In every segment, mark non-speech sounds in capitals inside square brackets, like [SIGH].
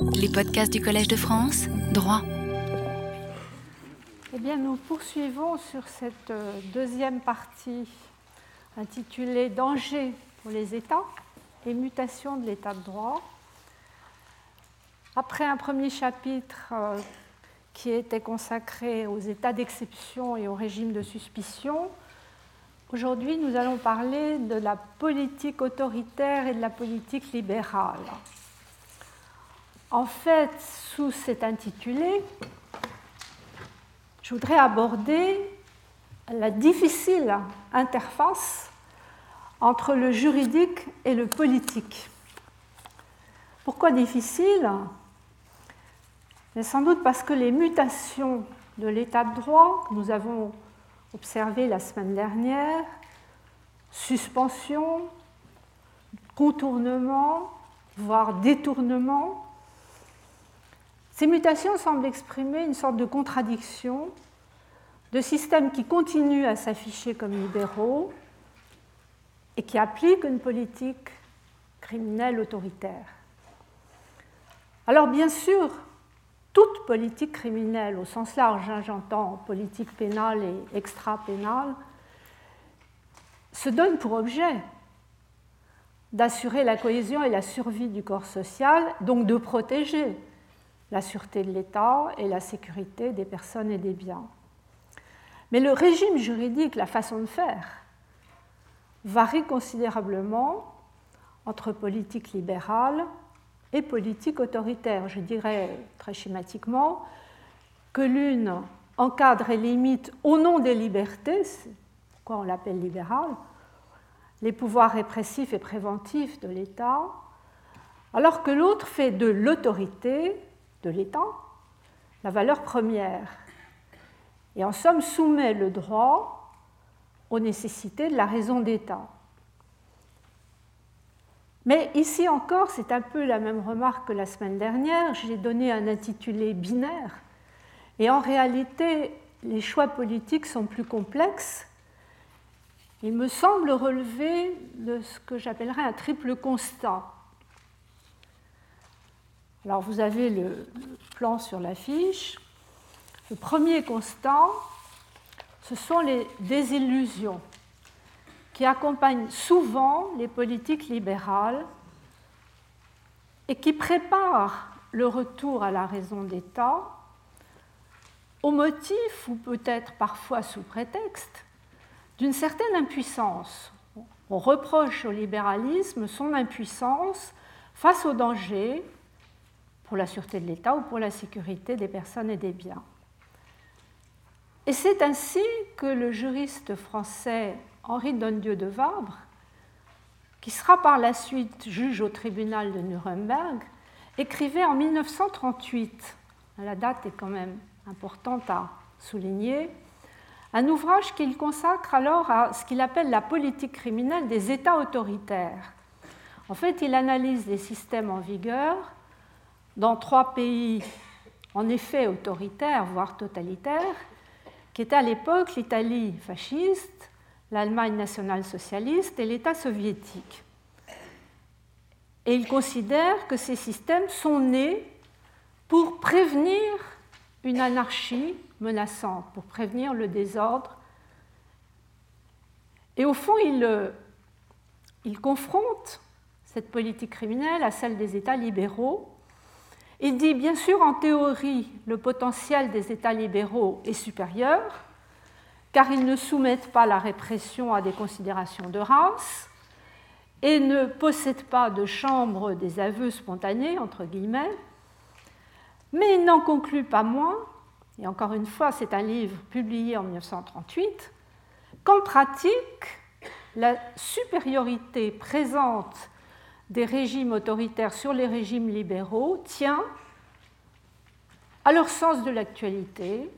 Les podcasts du Collège de France, droit. Eh bien, nous poursuivons sur cette euh, deuxième partie intitulée Danger pour les États et mutation de l'état de droit. Après un premier chapitre euh, qui était consacré aux états d'exception et au régime de suspicion, Aujourd'hui, nous allons parler de la politique autoritaire et de la politique libérale. En fait, sous cet intitulé, je voudrais aborder la difficile interface entre le juridique et le politique. Pourquoi difficile? Sans doute parce que les mutations de l'état de droit que nous avons observé la semaine dernière, suspension, contournement, voire détournement. Ces mutations semblent exprimer une sorte de contradiction de systèmes qui continuent à s'afficher comme libéraux et qui appliquent une politique criminelle autoritaire. Alors bien sûr, toute politique criminelle, au sens large, hein, j'entends politique pénale et extra-pénale, se donne pour objet d'assurer la cohésion et la survie du corps social, donc de protéger la sûreté de l'État et la sécurité des personnes et des biens. Mais le régime juridique, la façon de faire, varie considérablement entre politique libérale et politique autoritaire. Je dirais très schématiquement que l'une encadre et limite au nom des libertés, c'est pourquoi on l'appelle libérale, les pouvoirs répressifs et préventifs de l'État, alors que l'autre fait de l'autorité de l'État la valeur première et en somme soumet le droit aux nécessités de la raison d'État. Mais ici encore, c'est un peu la même remarque que la semaine dernière. J'ai donné un intitulé binaire. Et en réalité, les choix politiques sont plus complexes. Il me semble relever de ce que j'appellerais un triple constat. Alors vous avez le plan sur la fiche. Le premier constat, ce sont les désillusions qui accompagne souvent les politiques libérales et qui prépare le retour à la raison d'État au motif, ou peut-être parfois sous prétexte, d'une certaine impuissance. On reproche au libéralisme son impuissance face aux dangers pour la sûreté de l'État ou pour la sécurité des personnes et des biens. Et c'est ainsi que le juriste français Henri Dondieu de Vabre, qui sera par la suite juge au tribunal de Nuremberg, écrivait en 1938, la date est quand même importante à souligner, un ouvrage qu'il consacre alors à ce qu'il appelle la politique criminelle des États autoritaires. En fait, il analyse les systèmes en vigueur dans trois pays en effet autoritaires, voire totalitaires, qui étaient à l'époque l'Italie fasciste, l'Allemagne nationale-socialiste et l'État soviétique. Et il considère que ces systèmes sont nés pour prévenir une anarchie menaçante, pour prévenir le désordre. Et au fond, il, il confronte cette politique criminelle à celle des États libéraux. Il dit, bien sûr, en théorie, le potentiel des États libéraux est supérieur, car ils ne soumettent pas la répression à des considérations de race et ne possèdent pas de chambre des aveux spontanés, entre guillemets, mais ils n'en concluent pas moins, et encore une fois, c'est un livre publié en 1938, qu'en pratique, la supériorité présente des régimes autoritaires sur les régimes libéraux tient à leur sens de l'actualité,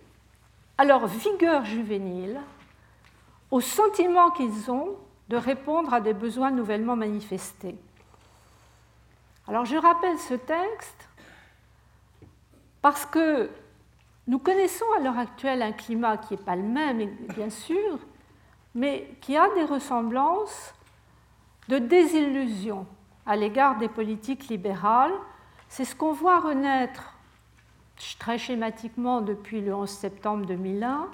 à leur vigueur juvénile, au sentiment qu'ils ont de répondre à des besoins nouvellement manifestés. Alors je rappelle ce texte parce que nous connaissons à l'heure actuelle un climat qui n'est pas le même, bien sûr, mais qui a des ressemblances de désillusion à l'égard des politiques libérales c'est ce qu'on voit renaître très schématiquement depuis le 11 septembre 2001,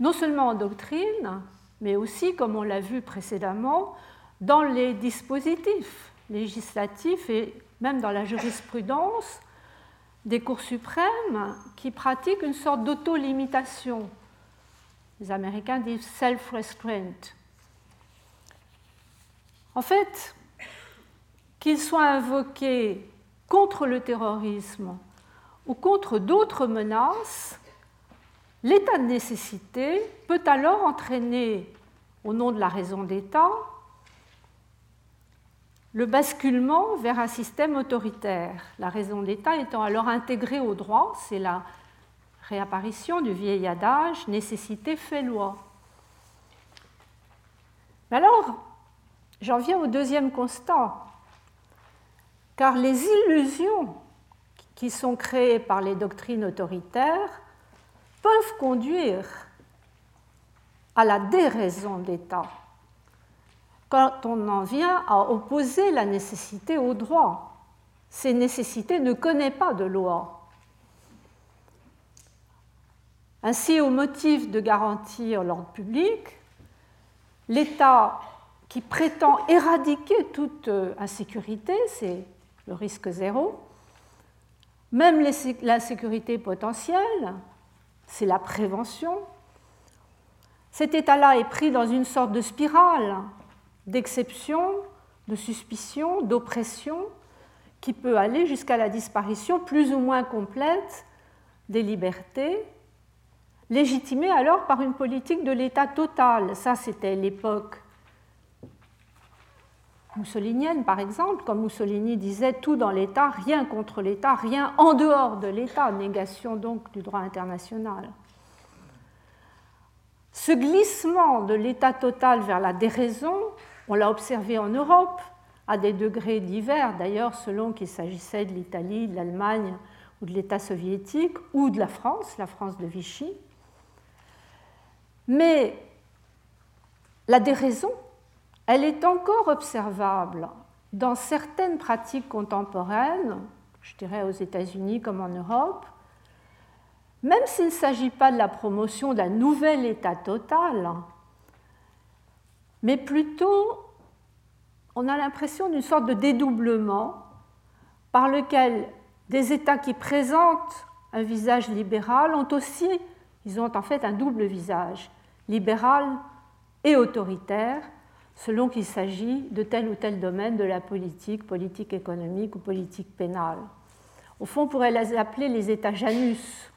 non seulement en doctrine, mais aussi, comme on l'a vu précédemment, dans les dispositifs législatifs et même dans la jurisprudence des cours suprêmes qui pratiquent une sorte d'auto-limitation. Les Américains disent self-restraint. En fait, qu'ils soient invoqués contre le terrorisme ou contre d'autres menaces, l'état de nécessité peut alors entraîner, au nom de la raison d'État, le basculement vers un système autoritaire. La raison d'État étant alors intégrée au droit, c'est la réapparition du vieil adage nécessité fait loi. Mais alors, j'en viens au deuxième constat, car les illusions qui sont créées par les doctrines autoritaires peuvent conduire à la déraison d'État quand on en vient à opposer la nécessité au droit. Ces nécessités ne connaissent pas de loi. Ainsi, au motif de garantir l'ordre public, l'État qui prétend éradiquer toute insécurité, c'est le risque zéro, même l'insécurité potentielle, c'est la prévention. Cet état-là est pris dans une sorte de spirale d'exception, de suspicion, d'oppression, qui peut aller jusqu'à la disparition plus ou moins complète des libertés, légitimée alors par une politique de l'État total. Ça, c'était l'époque mussolinienne, par exemple, comme Mussolini disait tout dans l'État, rien contre l'État, rien en dehors de l'État, négation donc du droit international. Ce glissement de l'État total vers la déraison on l'a observé en Europe à des degrés divers, d'ailleurs, selon qu'il s'agissait de l'Italie, de l'Allemagne ou de l'État soviétique, ou de la France, la France de Vichy. Mais la déraison, elle est encore observable dans certaines pratiques contemporaines, je dirais aux États-Unis comme en Europe, même s'il ne s'agit pas de la promotion d'un nouvel État total, mais plutôt on a l'impression d'une sorte de dédoublement par lequel des États qui présentent un visage libéral ont aussi, ils ont en fait un double visage, libéral et autoritaire, selon qu'il s'agit de tel ou tel domaine de la politique, politique économique ou politique pénale. Au fond, on pourrait les appeler les États Janus,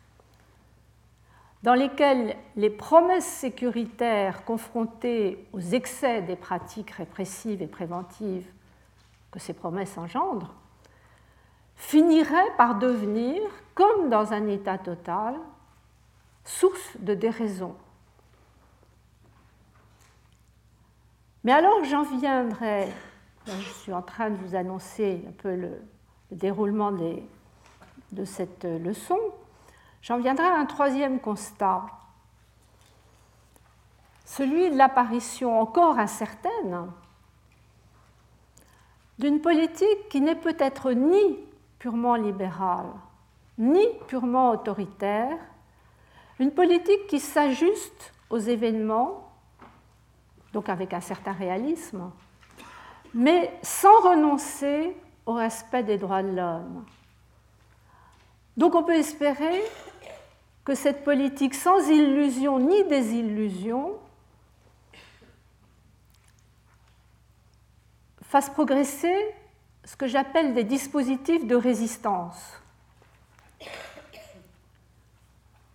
dans lesquels les promesses sécuritaires confrontées aux excès des pratiques répressives et préventives que ces promesses engendrent finiraient par devenir, comme dans un état total, source de déraison. Mais alors j'en viendrai, je suis en train de vous annoncer un peu le, déroulement de cette leçon, J'en viendrai à un troisième constat, celui de l'apparition encore incertaine d'une politique qui n'est peut-être ni purement libérale, ni purement autoritaire, une politique qui s'ajuste aux événements, donc avec un certain réalisme, mais sans renoncer au respect des droits de l'homme. Donc on peut espérer que cette politique sans illusion ni désillusion fasse progresser ce que j'appelle des dispositifs de résistance.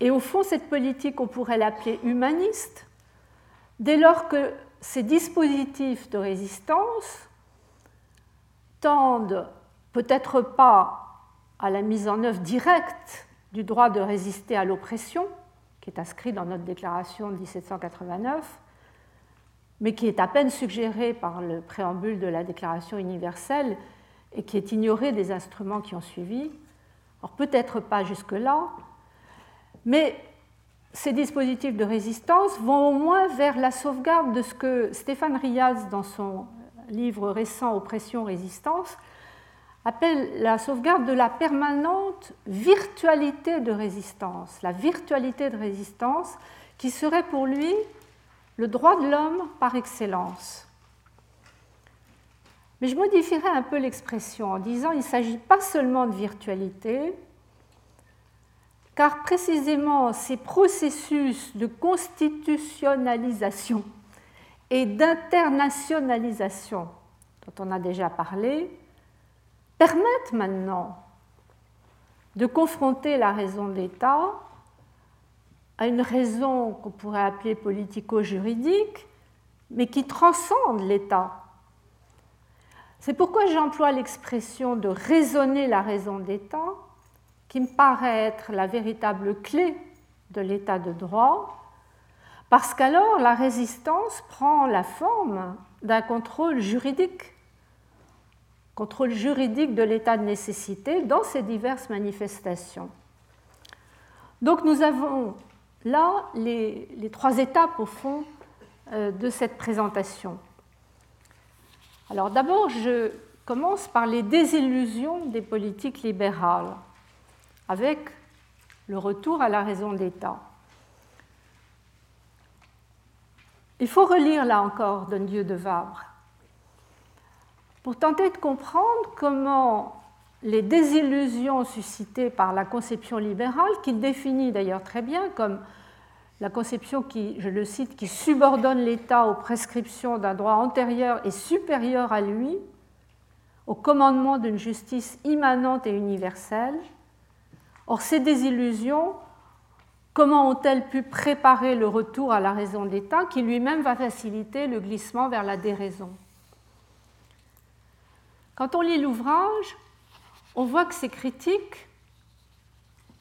Et au fond, cette politique, on pourrait l'appeler humaniste, dès lors que ces dispositifs de résistance tendent peut-être pas à la mise en œuvre directe du droit de résister à l'oppression, qui est inscrit dans notre déclaration de 1789, mais qui est à peine suggéré par le préambule de la Déclaration universelle et qui est ignoré des instruments qui ont suivi. Alors peut-être pas jusque-là, mais ces dispositifs de résistance vont au moins vers la sauvegarde de ce que Stéphane Riaz, dans son livre récent Oppression-Résistance, appelle la sauvegarde de la permanente virtualité de résistance, la virtualité de résistance qui serait pour lui le droit de l'homme par excellence. Mais je modifierai un peu l'expression en disant qu'il ne s'agit pas seulement de virtualité, car précisément ces processus de constitutionnalisation et d'internationalisation dont on a déjà parlé permettent maintenant de confronter la raison d'État à une raison qu'on pourrait appeler politico-juridique, mais qui transcende l'État. C'est pourquoi j'emploie l'expression de raisonner la raison d'État, qui me paraît être la véritable clé de l'état de droit, parce qu'alors la résistance prend la forme d'un contrôle juridique, contrôle juridique de l'état de nécessité dans ses diverses manifestations. Donc nous avons là les, trois étapes au fond euh, de cette présentation. Alors d'abord, je commence par les désillusions des politiques libérales avec le retour à la raison d'État. Il faut relire là encore Don Dieu de Vabre pour tenter de comprendre comment les désillusions suscitées par la conception libérale, qu'il définit d'ailleurs très bien comme la conception qui, je le cite, qui subordonne l'État aux prescriptions d'un droit antérieur et supérieur à lui, au commandement d'une justice immanente et universelle, Or, ces désillusions, comment ont-elles pu préparer le retour à la raison d'État qui lui-même va faciliter le glissement vers la déraison? Quand on lit l'ouvrage, on voit que ces critiques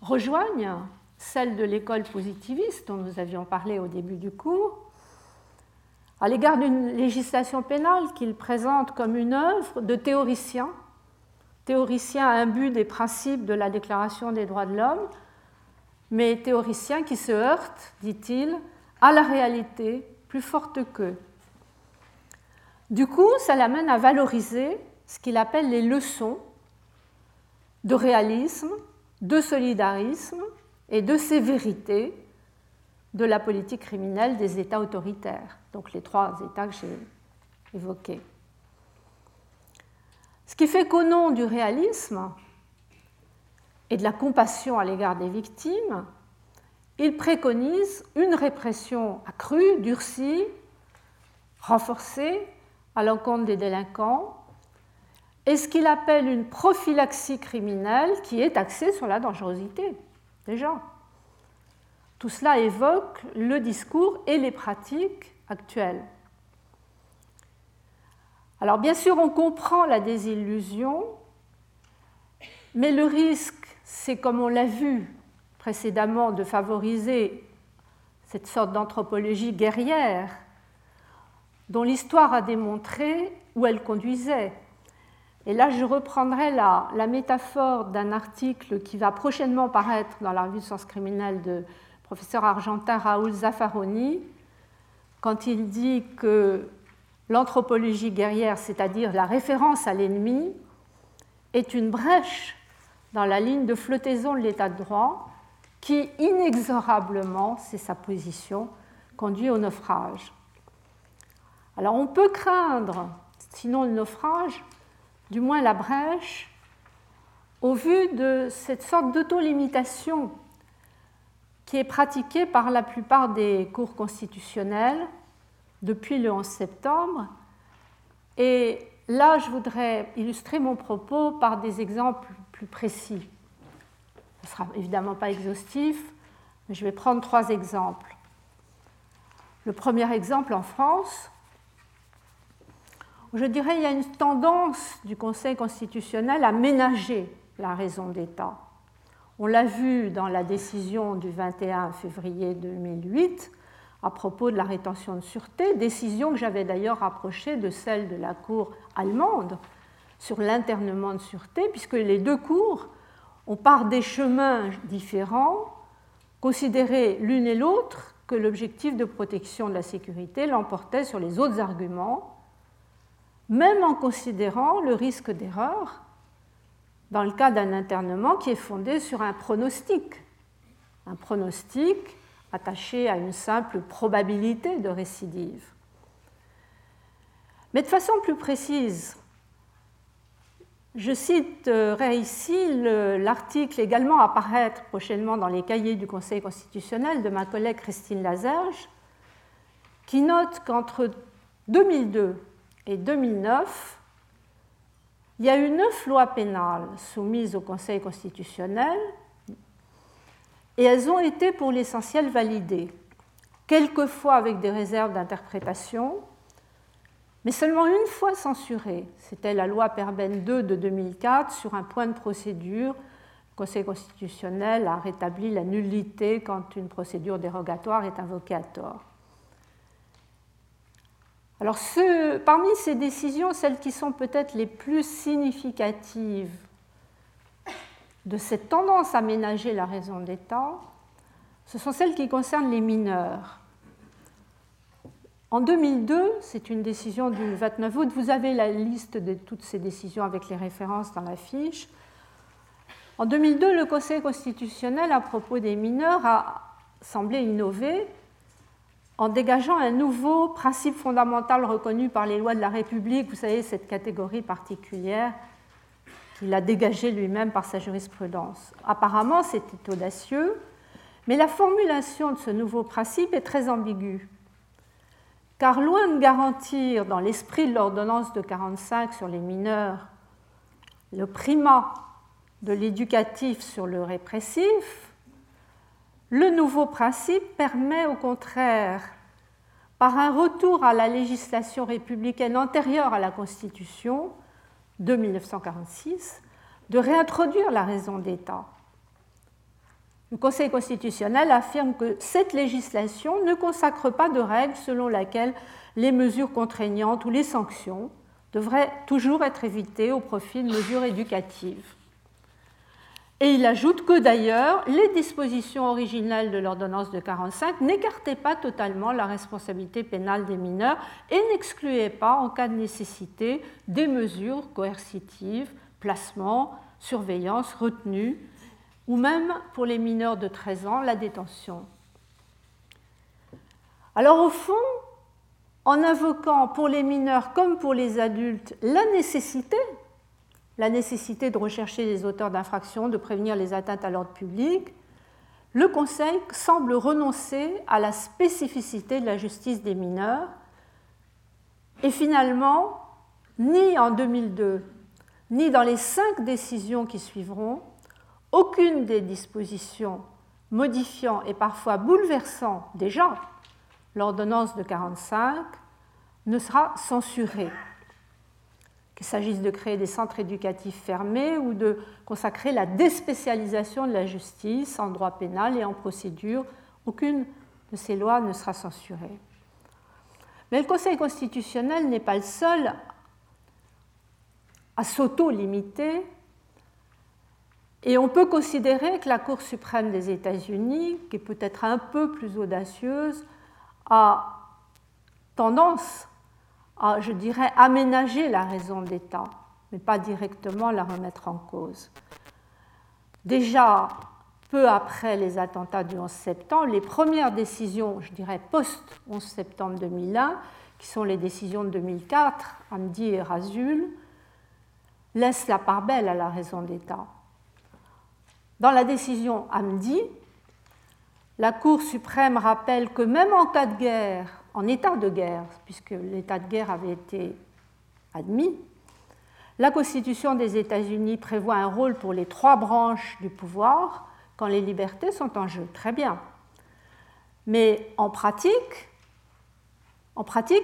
rejoignent celles de l'école positiviste dont nous avions parlé au début du cours, à l'égard d'une législation pénale qu'il présente comme une œuvre de théoriciens théoricien imbu des principes de la Déclaration des droits de l'homme, mais théoricien qui se heurte, dit-il, à la réalité plus forte qu'eux. Du coup, ça l'amène à valoriser ce qu'il appelle les leçons de réalisme, de solidarisme et de sévérité de la politique criminelle des États autoritaires, donc les trois États que j'ai évoqués. Ce qui fait qu'au nom du réalisme et de la compassion à l'égard des victimes, il préconise une répression accrue, durcie, renforcée à l'encontre des délinquants, et ce qu'il appelle une prophylaxie criminelle qui est axée sur la dangerosité des gens. Tout cela évoque le discours et les pratiques actuelles. Alors bien sûr, on comprend la désillusion, mais le risque, c'est comme on l'a vu précédemment, de favoriser cette sorte d'anthropologie guerrière dont l'histoire a démontré où elle conduisait. Et là, je reprendrai la, métaphore d'un article qui va prochainement paraître dans la revue sciences criminelles de professeur argentin Raoul Zaffaroni, quand il dit que l'anthropologie guerrière, c'est-à-dire la référence à l'ennemi, est une brèche dans la ligne de flottaison de l'état de droit qui inexorablement, c'est sa position, conduit au naufrage. Alors on peut craindre, sinon le naufrage, du moins la brèche, au vu de cette sorte d'auto-limitation qui est pratiquée par la plupart des cours constitutionnels depuis le 11 septembre. Et là, je voudrais illustrer mon propos par des exemples plus précis. Ce ne sera évidemment pas exhaustif, mais je vais prendre trois exemples. Le premier exemple en France, je dirais il y a une tendance du Conseil constitutionnel à ménager la raison d'État. On l'a vu dans la décision du 21 février 2008 à propos de la rétention de sûreté, décision que j'avais d'ailleurs rapprochée de celle de la Cour allemande sur l'internement de sûreté, puisque les deux cours ont par des chemins différents considéré l'une et l'autre que l'objectif de protection de la sécurité l'emportait sur les autres arguments, même en considérant le risque d'erreur dans le cas d'un internement qui est fondé sur un pronostic. Un pronostic attaché à une simple probabilité de récidive. Mais de façon plus précise, je citerai ici l'article également à apparaître prochainement dans les cahiers du Conseil constitutionnel de ma collègue Christine Lazerge, qui note qu'entre 2002 et 2009, il y a eu neuf lois pénales soumises au Conseil constitutionnel et elles ont été pour l'essentiel validées, quelquefois avec des réserves d'interprétation, mais seulement une fois censurée. C'était la loi Perben 2 de 2004 sur un point de procédure. Le Conseil constitutionnel a rétabli la nullité quand une procédure dérogatoire est invoquée à tort. Alors, parmi ces décisions, celles qui sont peut-être les plus significatives de cette tendance à ménager la raison d'État, ce sont celles qui concernent les mineurs. En 2002, c'est une décision du 29 août, vous avez la liste de toutes ces décisions avec les références dans la fiche. En 2002, le Conseil constitutionnel, à propos des mineurs, a semblé innover en dégageant un nouveau principe fondamental reconnu par les lois de la République, vous savez, cette catégorie particulière qu'il a dégagée lui-même par sa jurisprudence. Apparemment, c'était audacieux, mais la formulation de ce nouveau principe est très ambiguë. Car loin de garantir dans l'esprit de l'ordonnance de 45 sur les mineurs le primat de l'éducatif sur le répressif, le nouveau principe permet au contraire, par un retour à la législation républicaine antérieure à la Constitution de 1946, de réintroduire la raison d'État le Conseil constitutionnel affirme que cette législation ne consacre pas de règle selon laquelle les mesures contraignantes ou les sanctions devraient toujours être évitées au profit de mesures éducatives. Et il ajoute que d'ailleurs, les dispositions originales de l'ordonnance de 1945 n'écartaient pas totalement la responsabilité pénale des mineurs et n'excluaient pas, en cas de nécessité, des mesures coercitives, placement, surveillance, retenue, ou même pour les mineurs de 13 ans, la détention. Alors au fond, en invoquant pour les mineurs comme pour les adultes la nécessité, la nécessité de rechercher les auteurs d'infractions, de prévenir les atteintes à l'ordre public, le Conseil semble renoncer à la spécificité de la justice des mineurs et finalement, ni en 2002, ni dans les cinq décisions qui suivront, aucune des dispositions modifiant et parfois bouleversant déjà l'ordonnance de 1945 ne sera censurée. Qu'il s'agisse de créer des centres éducatifs fermés ou de consacrer la déspécialisation de la justice en droit pénal et en procédure, aucune de ces lois ne sera censurée. Mais le Conseil constitutionnel n'est pas le seul à s'auto-limiter et on peut considérer que la Cour suprême des États-Unis, qui est peut-être un peu plus audacieuse, a tendance je dirais, aménager la raison d'État, mais pas directement la remettre en cause. Déjà, peu après les attentats du 11 septembre, les premières décisions, je dirais post-11 septembre 2001, qui sont les décisions de 2004, Hamdi et Razul, laissent la part belle à la raison d'État. Dans la décision Hamdi, la Cour suprême rappelle que même en cas de guerre, en état de guerre, puisque l'état de guerre avait été admis, la Constitution des États-Unis prévoit un rôle pour les trois branches du pouvoir quand les libertés sont en jeu. Très bien. Mais en pratique,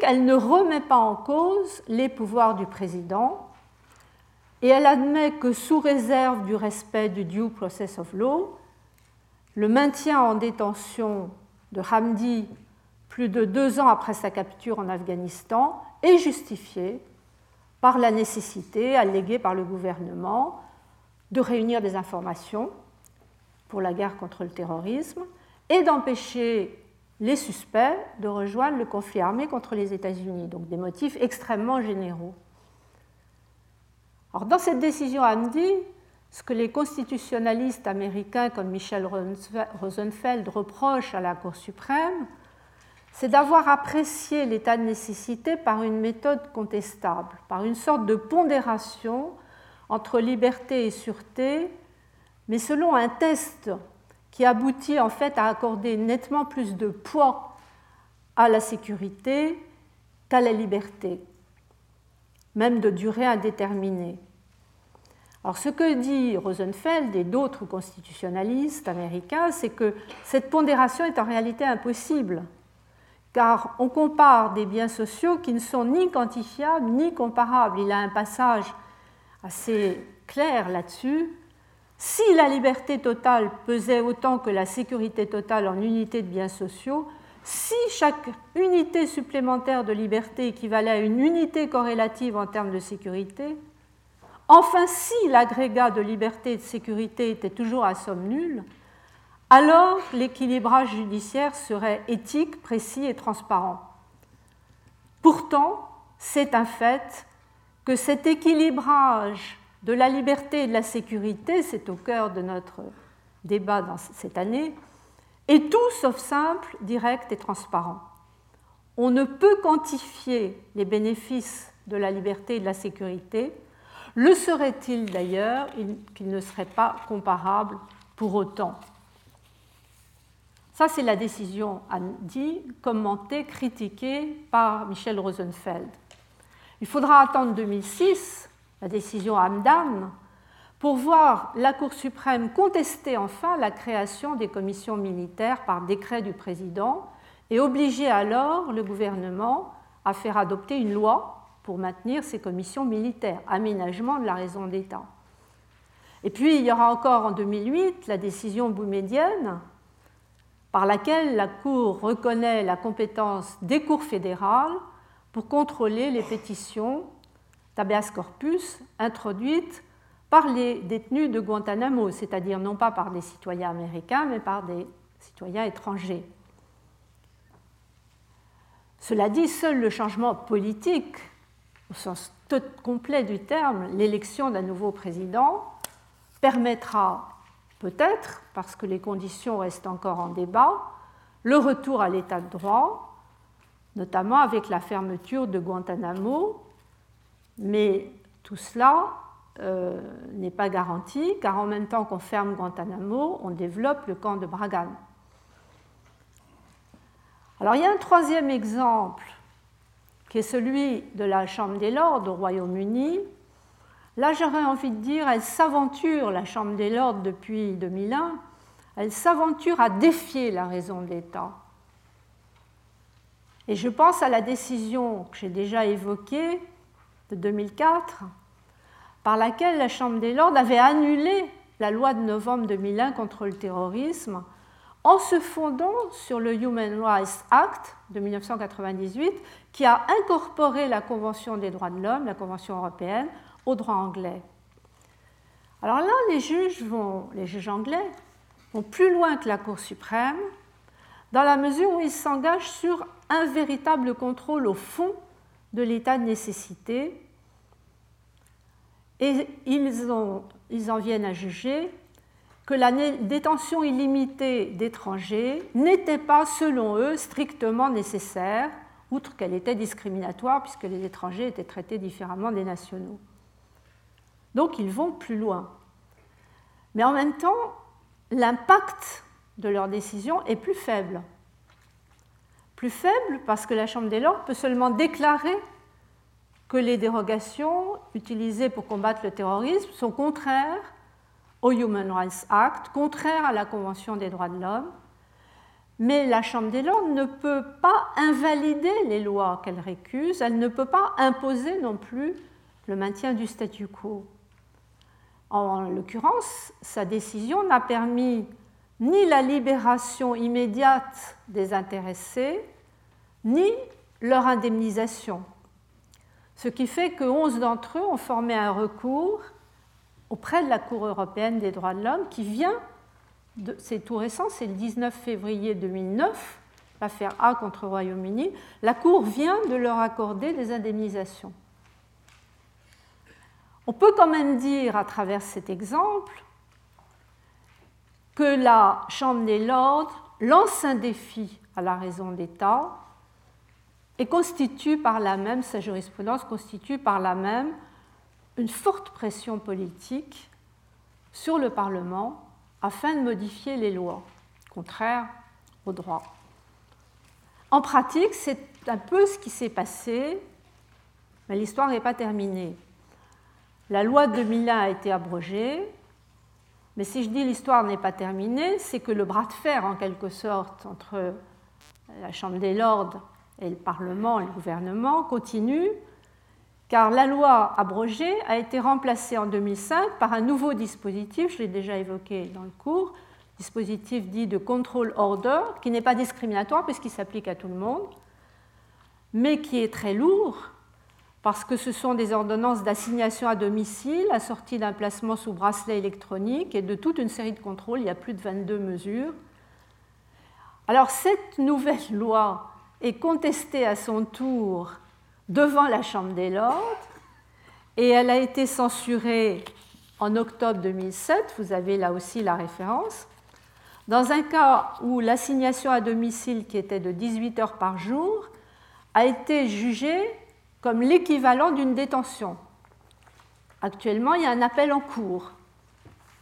elle ne remet pas en cause les pouvoirs du président et elle admet que sous réserve du respect du due process of law, le maintien en détention de Hamdi plus de deux ans après sa capture en Afghanistan est justifié par la nécessité alléguée par le gouvernement de réunir des informations pour la guerre contre le terrorisme et d'empêcher les suspects de rejoindre le conflit armé contre les États-Unis. Donc des motifs extrêmement généraux. Alors, dans cette décision Hamdi, ce que les constitutionnalistes américains comme Michel Rosenfeld reprochent à la Cour suprême, c'est d'avoir apprécié l'état de nécessité par une méthode contestable, par une sorte de pondération entre liberté et sûreté, mais selon un test qui aboutit en fait à accorder nettement plus de poids à la sécurité qu'à la liberté, même de durée indéterminée. Alors ce que dit Rosenfeld et d'autres constitutionnalistes américains, c'est que cette pondération est en réalité impossible, car on compare des biens sociaux qui ne sont ni quantifiables ni comparables. Il a un passage assez clair là-dessus. Si la liberté totale pesait autant que la sécurité totale en unité de biens sociaux, si chaque unité supplémentaire de liberté équivalait à une unité corrélative en termes de sécurité, Enfin, si l'agrégat de liberté et de sécurité était toujours à somme nulle, alors l'équilibrage judiciaire serait éthique, précis et transparent. Pourtant, c'est un fait que cet équilibrage de la liberté et de la sécurité, c'est au cœur de notre débat dans cette année, est tout sauf simple, direct et transparent. On ne peut quantifier les bénéfices de la liberté et de la sécurité le serait-il d'ailleurs qu'il ne serait pas comparable pour autant? Ça, c'est la décision dit, commentée, critiquée par Michel Rosenfeld. Il faudra attendre 2006, la décision Hamdan, pour voir la Cour suprême contester enfin la création des commissions militaires par décret du président et obliger alors le gouvernement à faire adopter une loi pour maintenir ces commissions militaires, aménagement de la raison d'État. Et puis il y aura encore en 2008 la décision boumédienne par laquelle la Cour reconnaît la compétence des cours fédérales pour contrôler les pétitions d'habeas corpus introduites par les détenus de Guantanamo, c'est-à-dire non pas par des citoyens américains, mais par des citoyens étrangers. Cela dit, seul le changement politique au sens complet du terme, l'élection d'un nouveau président permettra peut-être, parce que les conditions restent encore en débat, le retour à l'état de droit, notamment avec la fermeture de Guantanamo, mais tout cela euh, n'est pas garanti, car en même temps qu'on ferme Guantanamo, on développe le camp de Bragan. Alors il y a un troisième exemple qui est celui de la Chambre des Lords au Royaume-Uni. Là, j'aurais envie de dire, elle s'aventure, la Chambre des Lords depuis 2001, elle s'aventure à défier la raison de l'État. Et je pense à la décision que j'ai déjà évoquée de 2004, par laquelle la Chambre des Lords avait annulé la loi de novembre 2001 contre le terrorisme en se fondant sur le Human Rights Act de 1998 qui a incorporé la Convention des droits de l'homme, la Convention européenne, au droit anglais. Alors là, les juges, vont, les juges anglais vont plus loin que la Cour suprême dans la mesure où ils s'engagent sur un véritable contrôle au fond de l'état de nécessité et ils, ils en viennent à juger que la détention illimitée d'étrangers n'était pas, selon eux, strictement nécessaire, outre qu'elle était discriminatoire, puisque les étrangers étaient traités différemment des nationaux. Donc ils vont plus loin. Mais en même temps, l'impact de leur décision est plus faible. Plus faible parce que la Chambre des Lords peut seulement déclarer que les dérogations utilisées pour combattre le terrorisme sont contraires au Human Rights Act, contraire à la Convention des droits de l'homme, mais la Chambre des Lords ne peut pas invalider les lois qu'elle récuse, elle ne peut pas imposer non plus le maintien du statu quo. En l'occurrence, sa décision n'a permis ni la libération immédiate des intéressés, ni leur indemnisation. Ce qui fait que 11 d'entre eux ont formé un recours auprès de la Cour européenne des droits de l'homme qui vient, c'est tout récent, c'est le 19 février 2009, l'affaire A contre Royaume-Uni, la Cour vient de leur accorder des indemnisations. On peut quand même dire à travers cet exemple que la Chambre des Lords lance un défi à la raison d'État et constitue par la même, sa jurisprudence constitue par la même une forte pression politique sur le Parlement afin de modifier les lois contraires au droit. En pratique, c'est un peu ce qui s'est passé, mais l'histoire n'est pas terminée. La loi de 2001 a été abrogée, mais si je dis l'histoire n'est pas terminée, c'est que le bras de fer, en quelque sorte, entre la Chambre des Lords et le Parlement et le gouvernement continue, car la loi abrogée a été remplacée en 2005 par un nouveau dispositif, je l'ai déjà évoqué dans le cours, dispositif dit de control order, qui n'est pas discriminatoire puisqu'il s'applique à tout le monde, mais qui est très lourd parce que ce sont des ordonnances d'assignation à domicile assorties d'un placement sous bracelet électronique et de toute une série de contrôles. Il y a plus de 22 mesures. Alors cette nouvelle [LAUGHS] loi est contestée à son tour devant la Chambre des Lords et elle a été censurée en octobre 2007. Vous avez là aussi la référence. Dans un cas où l'assignation à domicile, qui était de 18 heures par jour, a été jugée comme l'équivalent d'une détention. Actuellement, il y a un appel en cours.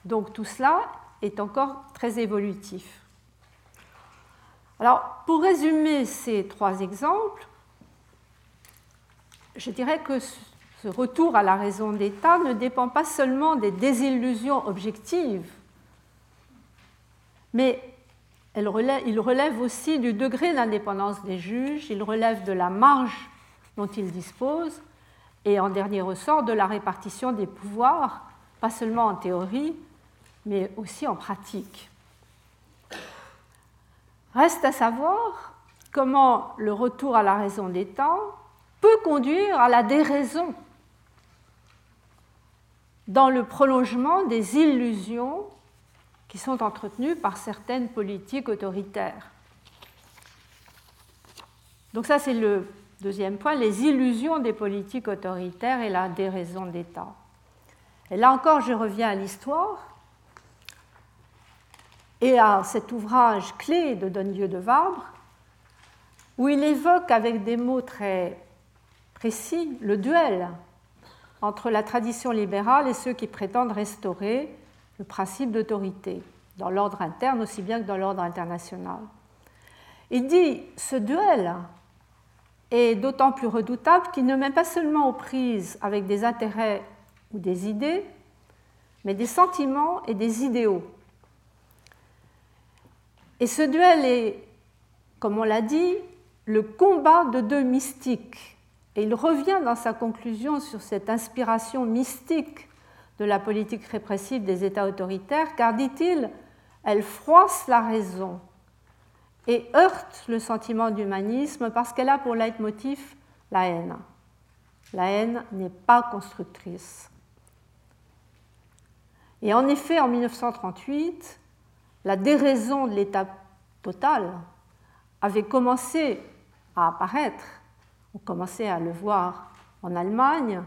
Donc tout cela est encore très évolutif. Alors, pour résumer ces trois exemples, je dirais que ce retour à la raison d'État ne dépend pas seulement des désillusions objectives mais il relève aussi du degré d'indépendance des juges, il relève de la marge dont ils disposent, et en dernier ressort de la répartition des pouvoirs, pas seulement en théorie, mais aussi en pratique. Reste à savoir comment le retour à la raison des temps peut conduire à la déraison dans le prolongement des illusions qui sont entretenues par certaines politiques autoritaires. Donc ça, c'est le deuxième point, les illusions des politiques autoritaires et la déraison d'État. Et là encore, je reviens à l'histoire et à cet ouvrage clé de Donne-Dieu de Vabre, où il évoque avec des mots très précis le duel entre la tradition libérale et ceux qui prétendent restaurer le principe d'autorité, dans l'ordre interne aussi bien que dans l'ordre international. Il dit ce duel est d'autant plus redoutable qu'il ne met pas seulement aux prises avec des intérêts ou des idées, mais des sentiments et des idéaux. Et ce duel est, comme on l'a dit, le combat de deux mystiques. Et il revient dans sa conclusion sur cette inspiration mystique de la politique répressive des États autoritaires, car, dit-il, elle froisse la raison et heurte le sentiment d'humanisme parce qu'elle a pour leitmotiv la haine. La haine n'est pas constructrice. Et en effet, en 1938, la déraison de l'État total avait commencé à apparaître. On commençait à le voir en Allemagne,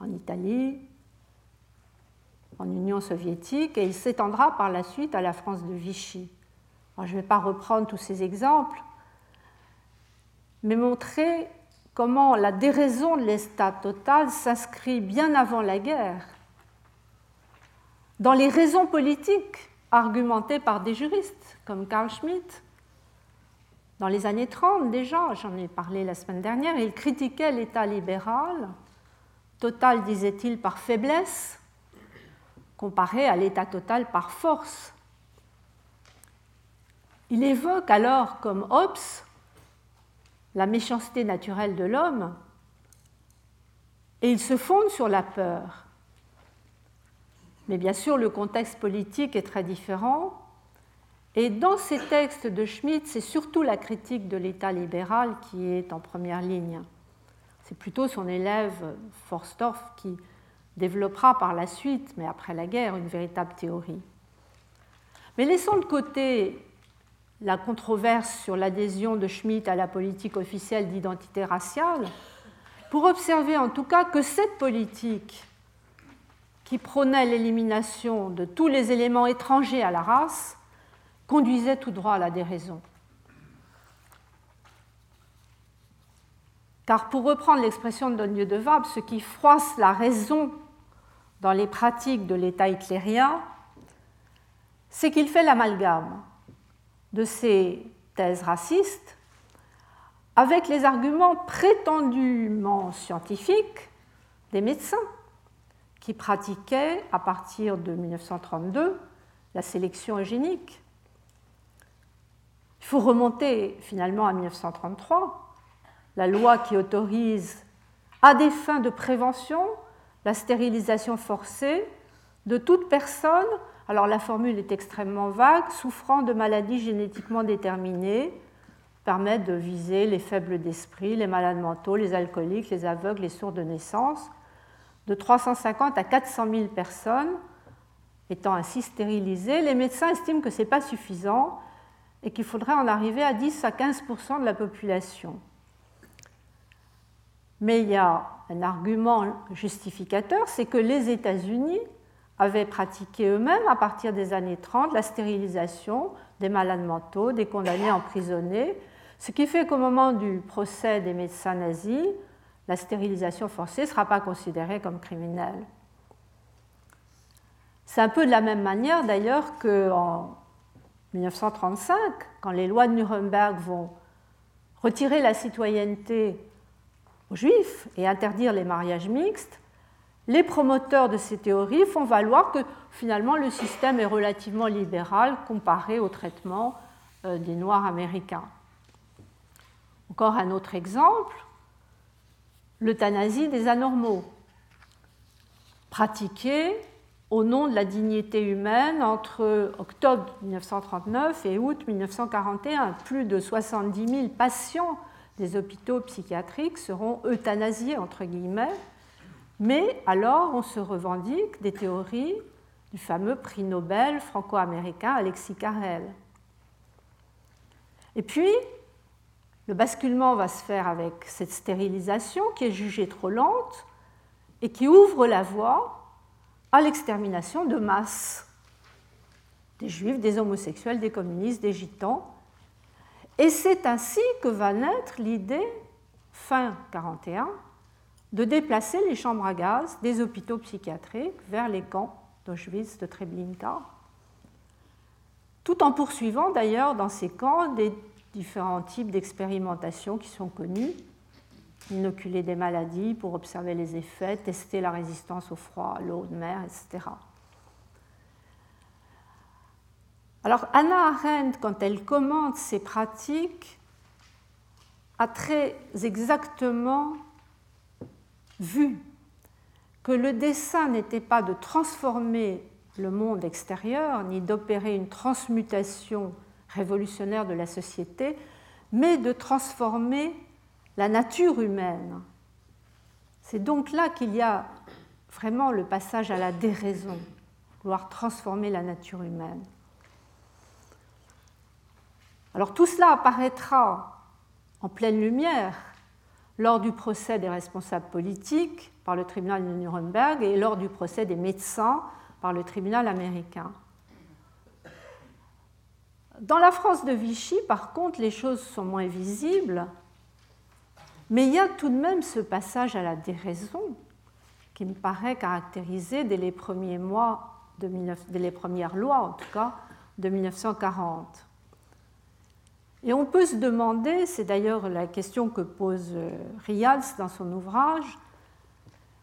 en Italie, en Union soviétique, et il s'étendra par la suite à la France de Vichy. Je ne vais pas reprendre tous ces exemples, mais montrer comment la déraison de l'État total s'inscrit bien avant la guerre dans les raisons politiques argumentées par des juristes comme Carl Schmitt. Dans les années 30 déjà, j'en ai parlé la semaine dernière, il critiquait l'État libéral total, disait-il, par faiblesse, comparé à l'état total par force. Il évoque alors, comme Hobbes, la méchanceté naturelle de l'homme, et il se fonde sur la peur. Mais bien sûr, le contexte politique est très différent, et dans ces textes de Schmitt, c'est surtout la critique de l'État libéral qui est en première ligne. C'est plutôt son élève Forstorff qui développera par la suite, mais après la guerre, une véritable théorie. Mais laissons de côté la controverse sur l'adhésion de Schmitt à la politique officielle d'identité raciale pour observer en tout cas que cette politique qui prônait l'élimination de tous les éléments étrangers à la race conduisait tout droit à la déraison. Car pour reprendre l'expression de Don de ce qui froisse la raison dans les pratiques de l'État hitlérien, c'est qu'il fait l'amalgame de ces thèses racistes avec les arguments prétendument scientifiques des médecins qui pratiquaient à partir de 1932 la sélection eugénique. Il faut remonter finalement à 1933, la loi qui autorise à des fins de prévention la stérilisation forcée de toute personne, alors la formule est extrêmement vague, souffrant de maladies génétiquement déterminées, permet de viser les faibles d'esprit, les malades mentaux, les alcooliques, les aveugles, les sourds de naissance, de 350 à 400 000 personnes étant ainsi stérilisées. Les médecins estiment que ce n'est pas suffisant et qu'il faudrait en arriver à 10 à 15% de la population. Mais il y a un argument justificateur, c'est que les États-Unis avaient pratiqué eux-mêmes, à partir des années 30, la stérilisation des malades mentaux, des condamnés emprisonnés, ce qui fait qu'au moment du procès des médecins nazis, la stérilisation forcée ne sera pas considérée comme criminelle. C'est un peu de la même manière d'ailleurs qu'en 1935, quand les lois de Nuremberg vont retirer la citoyenneté juifs et interdire les mariages mixtes, les promoteurs de ces théories font valoir que finalement le système est relativement libéral comparé au traitement euh, des Noirs américains. Encore un autre exemple, l'euthanasie des anormaux, pratiquée au nom de la dignité humaine entre octobre 1939 et août 1941. Plus de 70 000 patients des hôpitaux psychiatriques seront euthanasiés, entre guillemets, mais alors on se revendique des théories du fameux prix Nobel franco-américain Alexis Carrel. Et puis, le basculement va se faire avec cette stérilisation qui est jugée trop lente et qui ouvre la voie à l'extermination de masse des juifs, des homosexuels, des communistes, des gitans, et c'est ainsi que va naître l'idée, fin 1941, de déplacer les chambres à gaz des hôpitaux psychiatriques vers les camps d'Auschwitz, de Treblinka, tout en poursuivant d'ailleurs dans ces camps des différents types d'expérimentations qui sont connus, inoculer des maladies pour observer les effets, tester la résistance au froid, à l'eau de mer, etc. Alors Anna Arendt, quand elle commente ces pratiques, a très exactement vu que le dessin n'était pas de transformer le monde extérieur, ni d'opérer une transmutation révolutionnaire de la société, mais de transformer la nature humaine. C'est donc là qu'il y a vraiment le passage à la déraison, vouloir transformer la nature humaine. Alors tout cela apparaîtra en pleine lumière lors du procès des responsables politiques par le tribunal de Nuremberg et lors du procès des médecins par le tribunal américain. Dans la France de Vichy, par contre, les choses sont moins visibles, mais il y a tout de même ce passage à la déraison qui me paraît caractérisé dès les premiers mois, dès les premières lois en tout cas, de 1940. Et on peut se demander, c'est d'ailleurs la question que pose euh, Rials dans son ouvrage,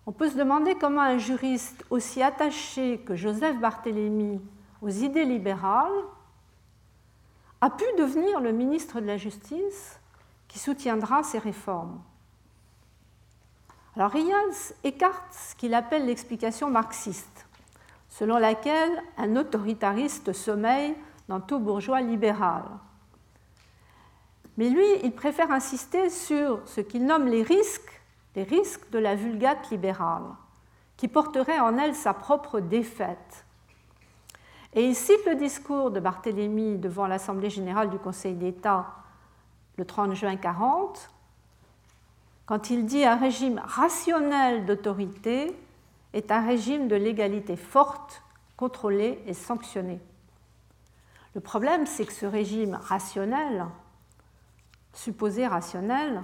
on peut se demander comment un juriste aussi attaché que Joseph Barthélemy aux idées libérales a pu devenir le ministre de la Justice qui soutiendra ces réformes. Alors Rials écarte ce qu'il appelle l'explication marxiste, selon laquelle un autoritariste sommeille dans tout bourgeois libéral. Mais lui, il préfère insister sur ce qu'il nomme les risques, les risques de la vulgate libérale, qui porterait en elle sa propre défaite. Et il cite le discours de Barthélemy devant l'Assemblée générale du Conseil d'État le 30 juin 40, quand il dit un régime rationnel d'autorité est un régime de l'égalité forte, contrôlée et sanctionnée. Le problème, c'est que ce régime rationnel, supposé rationnel,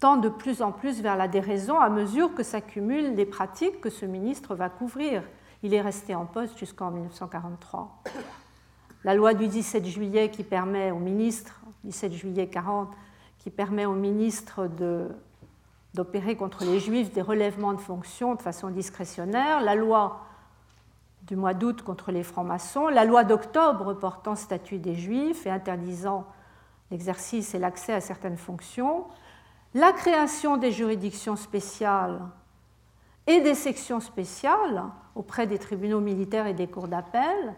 tend de plus en plus vers la déraison à mesure que s'accumulent les pratiques que ce ministre va couvrir. Il est resté en poste jusqu'en 1943. La loi du 17 juillet qui permet au ministre, 17 juillet 40, qui permet au ministre d'opérer contre les juifs des relèvements de fonctions de façon discrétionnaire, la loi du mois d'août contre les francs-maçons, la loi d'octobre portant statut des juifs et interdisant l'exercice et l'accès à certaines fonctions, la création des juridictions spéciales et des sections spéciales auprès des tribunaux militaires et des cours d'appel,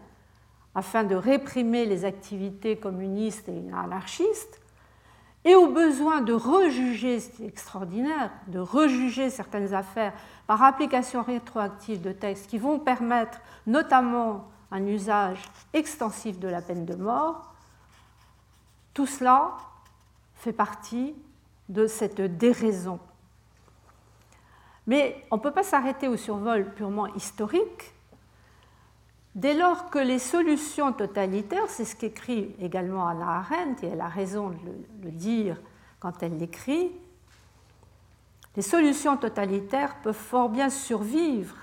afin de réprimer les activités communistes et anarchistes, et au besoin de rejuger, c'est extraordinaire, de rejuger certaines affaires par application rétroactive de textes qui vont permettre notamment un usage extensif de la peine de mort, tout cela fait partie de cette déraison. Mais on ne peut pas s'arrêter au survol purement historique. Dès lors que les solutions totalitaires, c'est ce qu'écrit également Anna Arendt, et elle a raison de le dire quand elle l'écrit, les solutions totalitaires peuvent fort bien survivre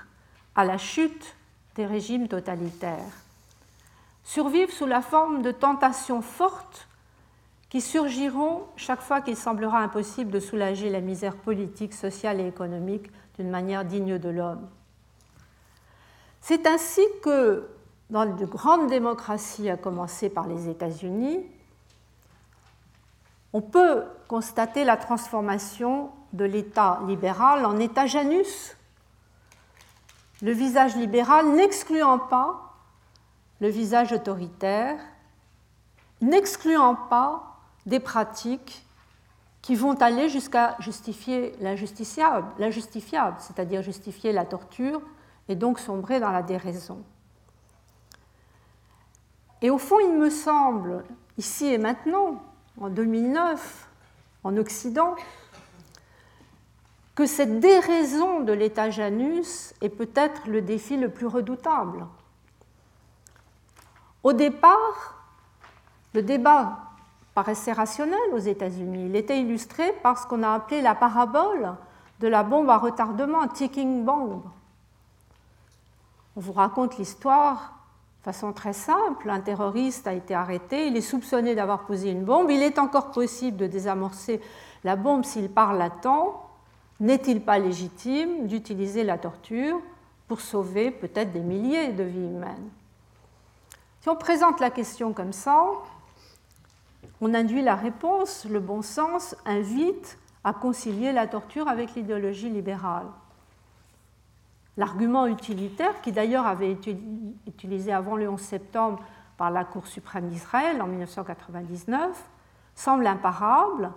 à la chute des régimes totalitaires, survivre sous la forme de tentations fortes qui surgiront chaque fois qu'il semblera impossible de soulager la misère politique, sociale et économique d'une manière digne de l'homme. C'est ainsi que, dans de grandes démocraties, à commencer par les États-Unis, on peut constater la transformation de l'État libéral en État Janus, le visage libéral n'excluant pas le visage autoritaire, n'excluant pas des pratiques qui vont aller jusqu'à justifier l'injustifiable, c'est-à-dire justifier la torture et donc sombrer dans la déraison. Et au fond, il me semble, ici et maintenant, en 2009, en Occident, que cette déraison de l'état Janus est peut-être le défi le plus redoutable. Au départ, le débat paraissait rationnel aux États-Unis. Il était illustré par ce qu'on a appelé la parabole de la bombe à retardement, ticking bomb. On vous raconte l'histoire de façon très simple. Un terroriste a été arrêté, il est soupçonné d'avoir posé une bombe. Il est encore possible de désamorcer la bombe s'il parle à temps. N'est-il pas légitime d'utiliser la torture pour sauver peut-être des milliers de vies humaines? Si on présente la question comme ça, on induit la réponse, le bon sens invite à concilier la torture avec l'idéologie libérale. L'argument utilitaire, qui d'ailleurs avait été utilisé avant le 11 septembre par la Cour suprême d'Israël en 1999, semble imparable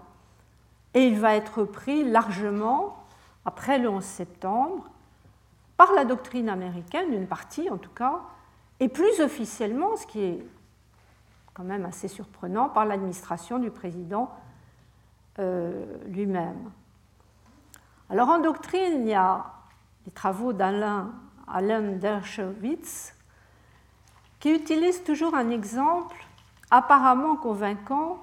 et il va être pris largement après le 11 septembre par la doctrine américaine, une partie en tout cas, et plus officiellement, ce qui est quand même assez surprenant, par l'administration du président euh, lui-même. Alors en doctrine, il y a les travaux d'Alain Dershowitz qui utilise toujours un exemple apparemment convaincant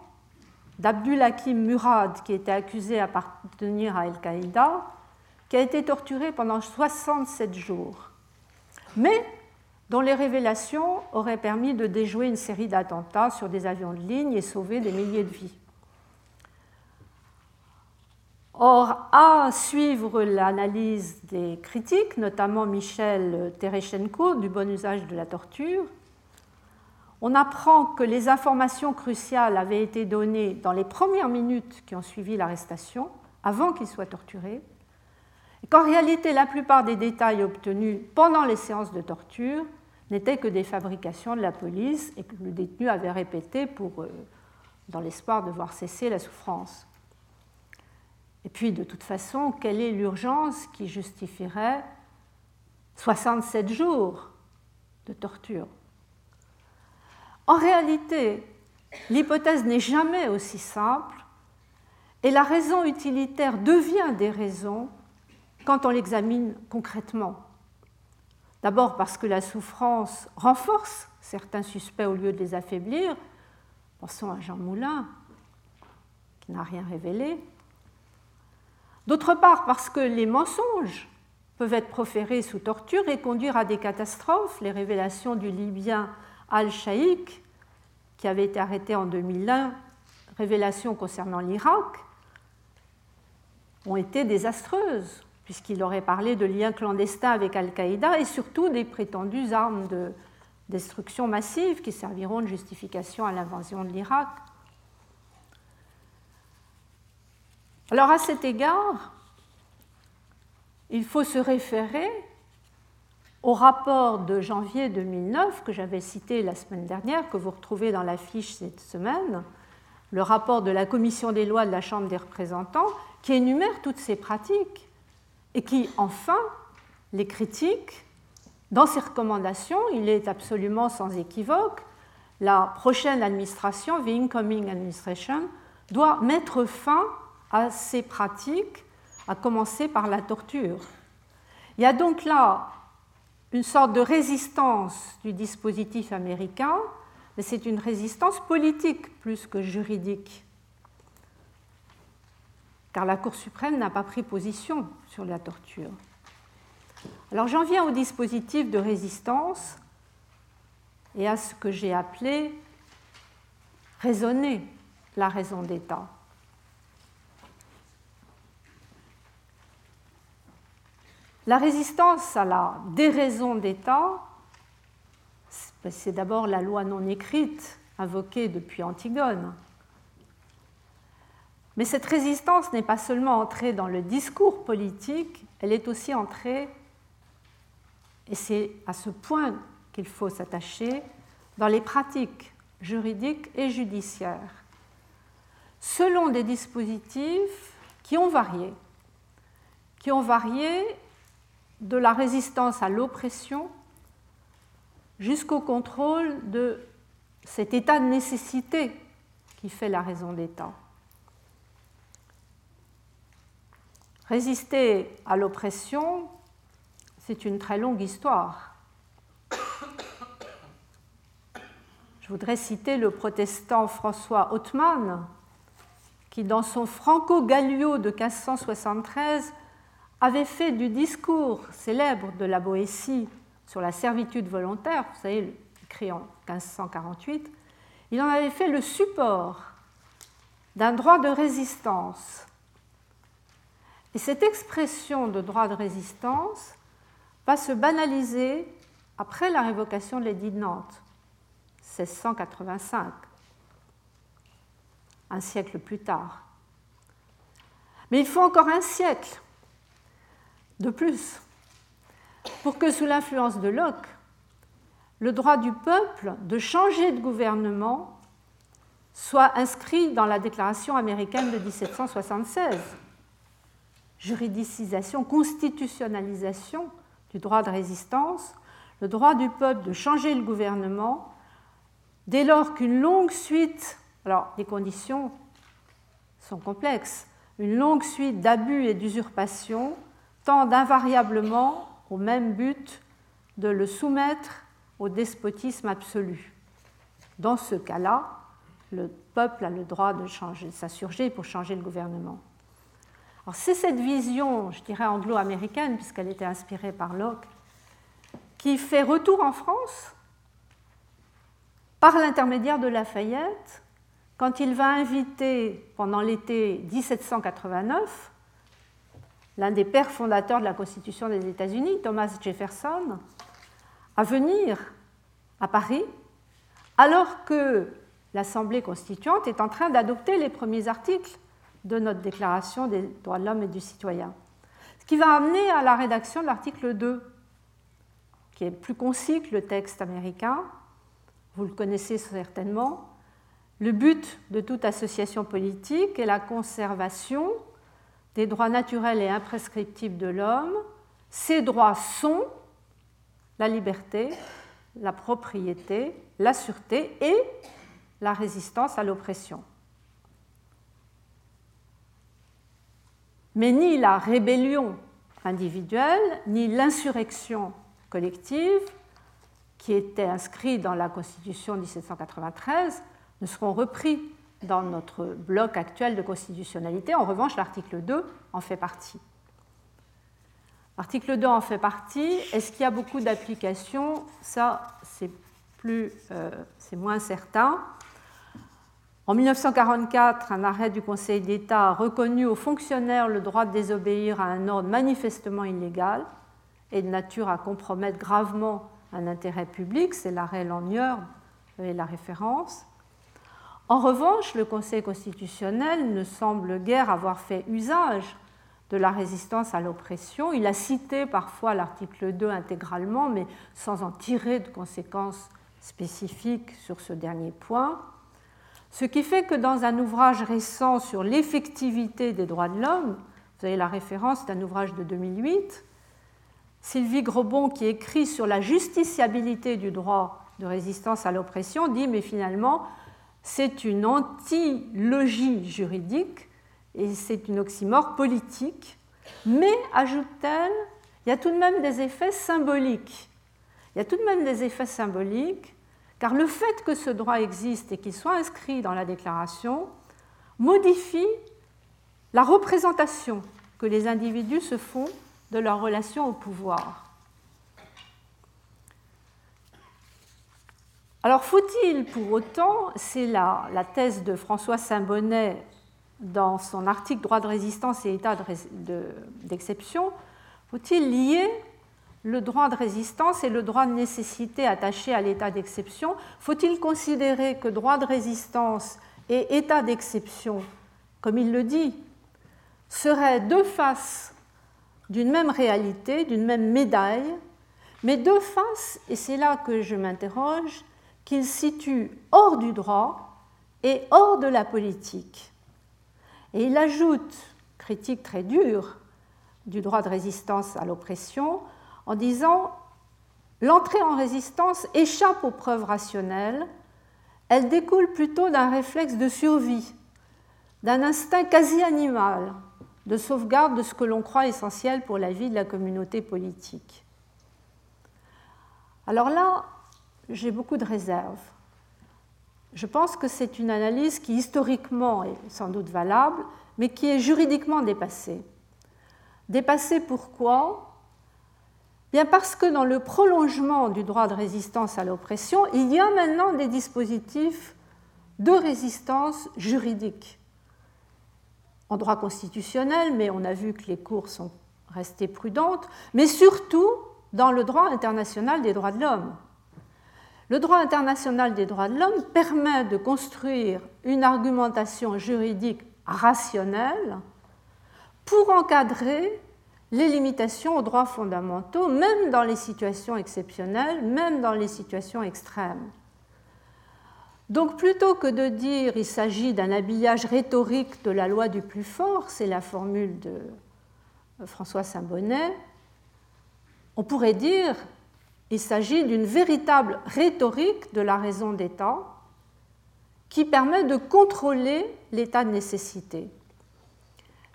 d'Abdul Hakim Murad, qui était accusé d'appartenir à Al-Qaïda, qui a été torturé pendant 67 jours. Mais dont les révélations auraient permis de déjouer une série d'attentats sur des avions de ligne et sauver des milliers de vies. Or, à suivre l'analyse des critiques, notamment Michel Terechenko du bon usage de la torture, on apprend que les informations cruciales avaient été données dans les premières minutes qui ont suivi l'arrestation, avant qu'il soit torturé, qu'en réalité la plupart des détails obtenus pendant les séances de torture n'étaient que des fabrications de la police et que le détenu avait répété euh, dans l'espoir de voir cesser la souffrance. Et puis, de toute façon, quelle est l'urgence qui justifierait 67 jours de torture? En réalité, l'hypothèse n'est jamais aussi simple Et la raison utilitaire devient des raisons quand on l'examine concrètement. D'abord parce que la souffrance renforce certains suspects au lieu de les affaiblir. Pensons à Jean Moulin, qui n'a rien révélé. D'autre part parce que les mensonges peuvent être proférés sous torture et conduire à des catastrophes. Les révélations du Libyen Al-Shaikh, qui avait été arrêté en 2001, révélations concernant l'Irak, ont été désastreuses, puisqu'il aurait parlé de liens clandestins avec Al-Qaïda et surtout des prétendues armes de destruction massive qui serviront de justification à l'invasion de l'Irak. Alors à cet égard, il faut se référer au rapport de janvier 2009 que j'avais cité la semaine dernière, que vous retrouvez dans la fiche cette semaine, le rapport de la commission des lois de la Chambre des représentants, qui énumère toutes ces pratiques et qui, enfin, les critique. Dans ses recommandations, il est absolument sans équivoque, la prochaine administration, the incoming administration, doit mettre fin à ces pratiques, à commencer par la torture. Il y a donc là une sorte de résistance du dispositif américain, mais c'est une résistance politique plus que juridique car la Cour suprême n'a pas pris position sur la torture. Alors j'en viens au dispositif de résistance et à ce que j'ai appelé raisonner la raison d'État. La résistance à la déraison d'État, c'est d'abord la loi non écrite invoquée depuis Antigone, mais cette résistance n'est pas seulement entrée dans le discours politique, elle est aussi entrée, et c'est à ce point qu'il faut s'attacher, dans les pratiques juridiques et judiciaires, selon des dispositifs qui ont varié, qui ont varié de la résistance à l'oppression jusqu'au contrôle de cet état de nécessité qui fait la raison d'État. Résister à l'oppression, c'est une très longue histoire. Je voudrais citer le protestant François Hautemann, qui, dans son Franco-Gallio de 1573, avait fait du discours célèbre de la Boétie sur la servitude volontaire, vous savez, écrit en 1548, il en avait fait le support d'un droit de résistance et cette expression de droit de résistance va se banaliser après la révocation de l'édit de Nantes, 1685, un siècle plus tard. Mais il faut encore un siècle de plus pour que sous l'influence de Locke, le droit du peuple de changer de gouvernement soit inscrit dans la Déclaration américaine de 1776 juridicisation, constitutionnalisation du droit de résistance, le droit du peuple de changer le gouvernement, dès lors qu'une longue suite, alors les conditions sont complexes, une longue suite d'abus et d'usurpations tendent invariablement au même but de le soumettre au despotisme absolu. Dans ce cas-là, le peuple a le droit de changer, s'insurger pour changer le gouvernement c'est cette vision, je dirais anglo-américaine, puisqu'elle était inspirée par Locke, qui fait retour en France par l'intermédiaire de Lafayette, quand il va inviter pendant l'été 1789 l'un des pères fondateurs de la Constitution des États-Unis, Thomas Jefferson, à venir à Paris, alors que l'Assemblée constituante est en train d'adopter les premiers articles de notre Déclaration des droits de l'homme et du citoyen. Ce qui va amener à la rédaction de l'article 2, qui est plus concis que le texte américain. Vous le connaissez certainement. Le but de toute association politique est la conservation des droits naturels et imprescriptibles de l'homme. Ces droits sont la liberté, la propriété, la sûreté et la résistance à l'oppression. Mais ni la rébellion individuelle, ni l'insurrection collective, qui était inscrite dans la Constitution de 1793, ne seront repris dans notre bloc actuel de constitutionnalité. En revanche, l'article 2 en fait partie. L'article 2 en fait partie. Est-ce qu'il y a beaucoup d'applications? Ça, c'est plus, euh, c'est moins certain. En 1944, un arrêt du Conseil d'État a reconnu aux fonctionnaires le droit de désobéir à un ordre manifestement illégal et de nature à compromettre gravement un intérêt public. C'est l'arrêt Lanier et la référence. En revanche, le Conseil constitutionnel ne semble guère avoir fait usage de la résistance à l'oppression. Il a cité parfois l'article 2 intégralement, mais sans en tirer de conséquences spécifiques sur ce dernier point. Ce qui fait que dans un ouvrage récent sur l'effectivité des droits de l'homme, vous avez la référence d'un ouvrage de 2008, Sylvie Grobon, qui écrit sur la justiciabilité du droit de résistance à l'oppression, dit mais finalement, c'est une antilogie juridique et c'est une oxymore politique, mais, ajoute-t-elle, il y a tout de même des effets symboliques. Il y a tout de même des effets symboliques, car le fait que ce droit existe et qu'il soit inscrit dans la déclaration modifie la représentation que les individus se font de leur relation au pouvoir. Alors faut-il pour autant, c'est la, la, thèse de François Saint-Bonnet dans son article Droit de résistance et état d'exception, faut-il lier le droit de résistance et le droit de nécessité attaché à l'état d'exception Faut-il considérer que droit de résistance et état d'exception, comme il le dit, seraient deux faces d'une même réalité, d'une même médaille, mais deux faces, et c'est là que je m'interroge, qu'il situe hors du droit et hors de la politique. Et il ajoute, critique très dure du droit de résistance à l'oppression, en disant L'entrée en résistance échappe aux preuves rationnelles, elle découle plutôt d'un réflexe de survie, d'un instinct quasi animal de sauvegarde de ce que l'on croit essentiel pour la vie de la communauté politique. Alors là, j'ai beaucoup de réserves. Je pense que c'est une analyse qui historiquement est sans doute valable, mais qui est juridiquement dépassée. Dépassée pourquoi Bien parce que dans le prolongement du droit de résistance à l'oppression, il y a maintenant des dispositifs de résistance juridique. En droit constitutionnel, mais on a vu que les cours sont restées prudentes, mais surtout dans le droit international des droits de l'homme. Le droit international des droits de l'homme permet de construire une argumentation juridique rationnelle pour encadrer les limitations aux droits fondamentaux, même dans les situations exceptionnelles, même dans les situations extrêmes. Donc plutôt que de dire qu'il s'agit d'un habillage rhétorique de la loi du plus fort, c'est la formule de François Saint-Bonnet, on pourrait dire il s'agit d'une véritable rhétorique de la raison d'État qui permet de contrôler l'état de nécessité.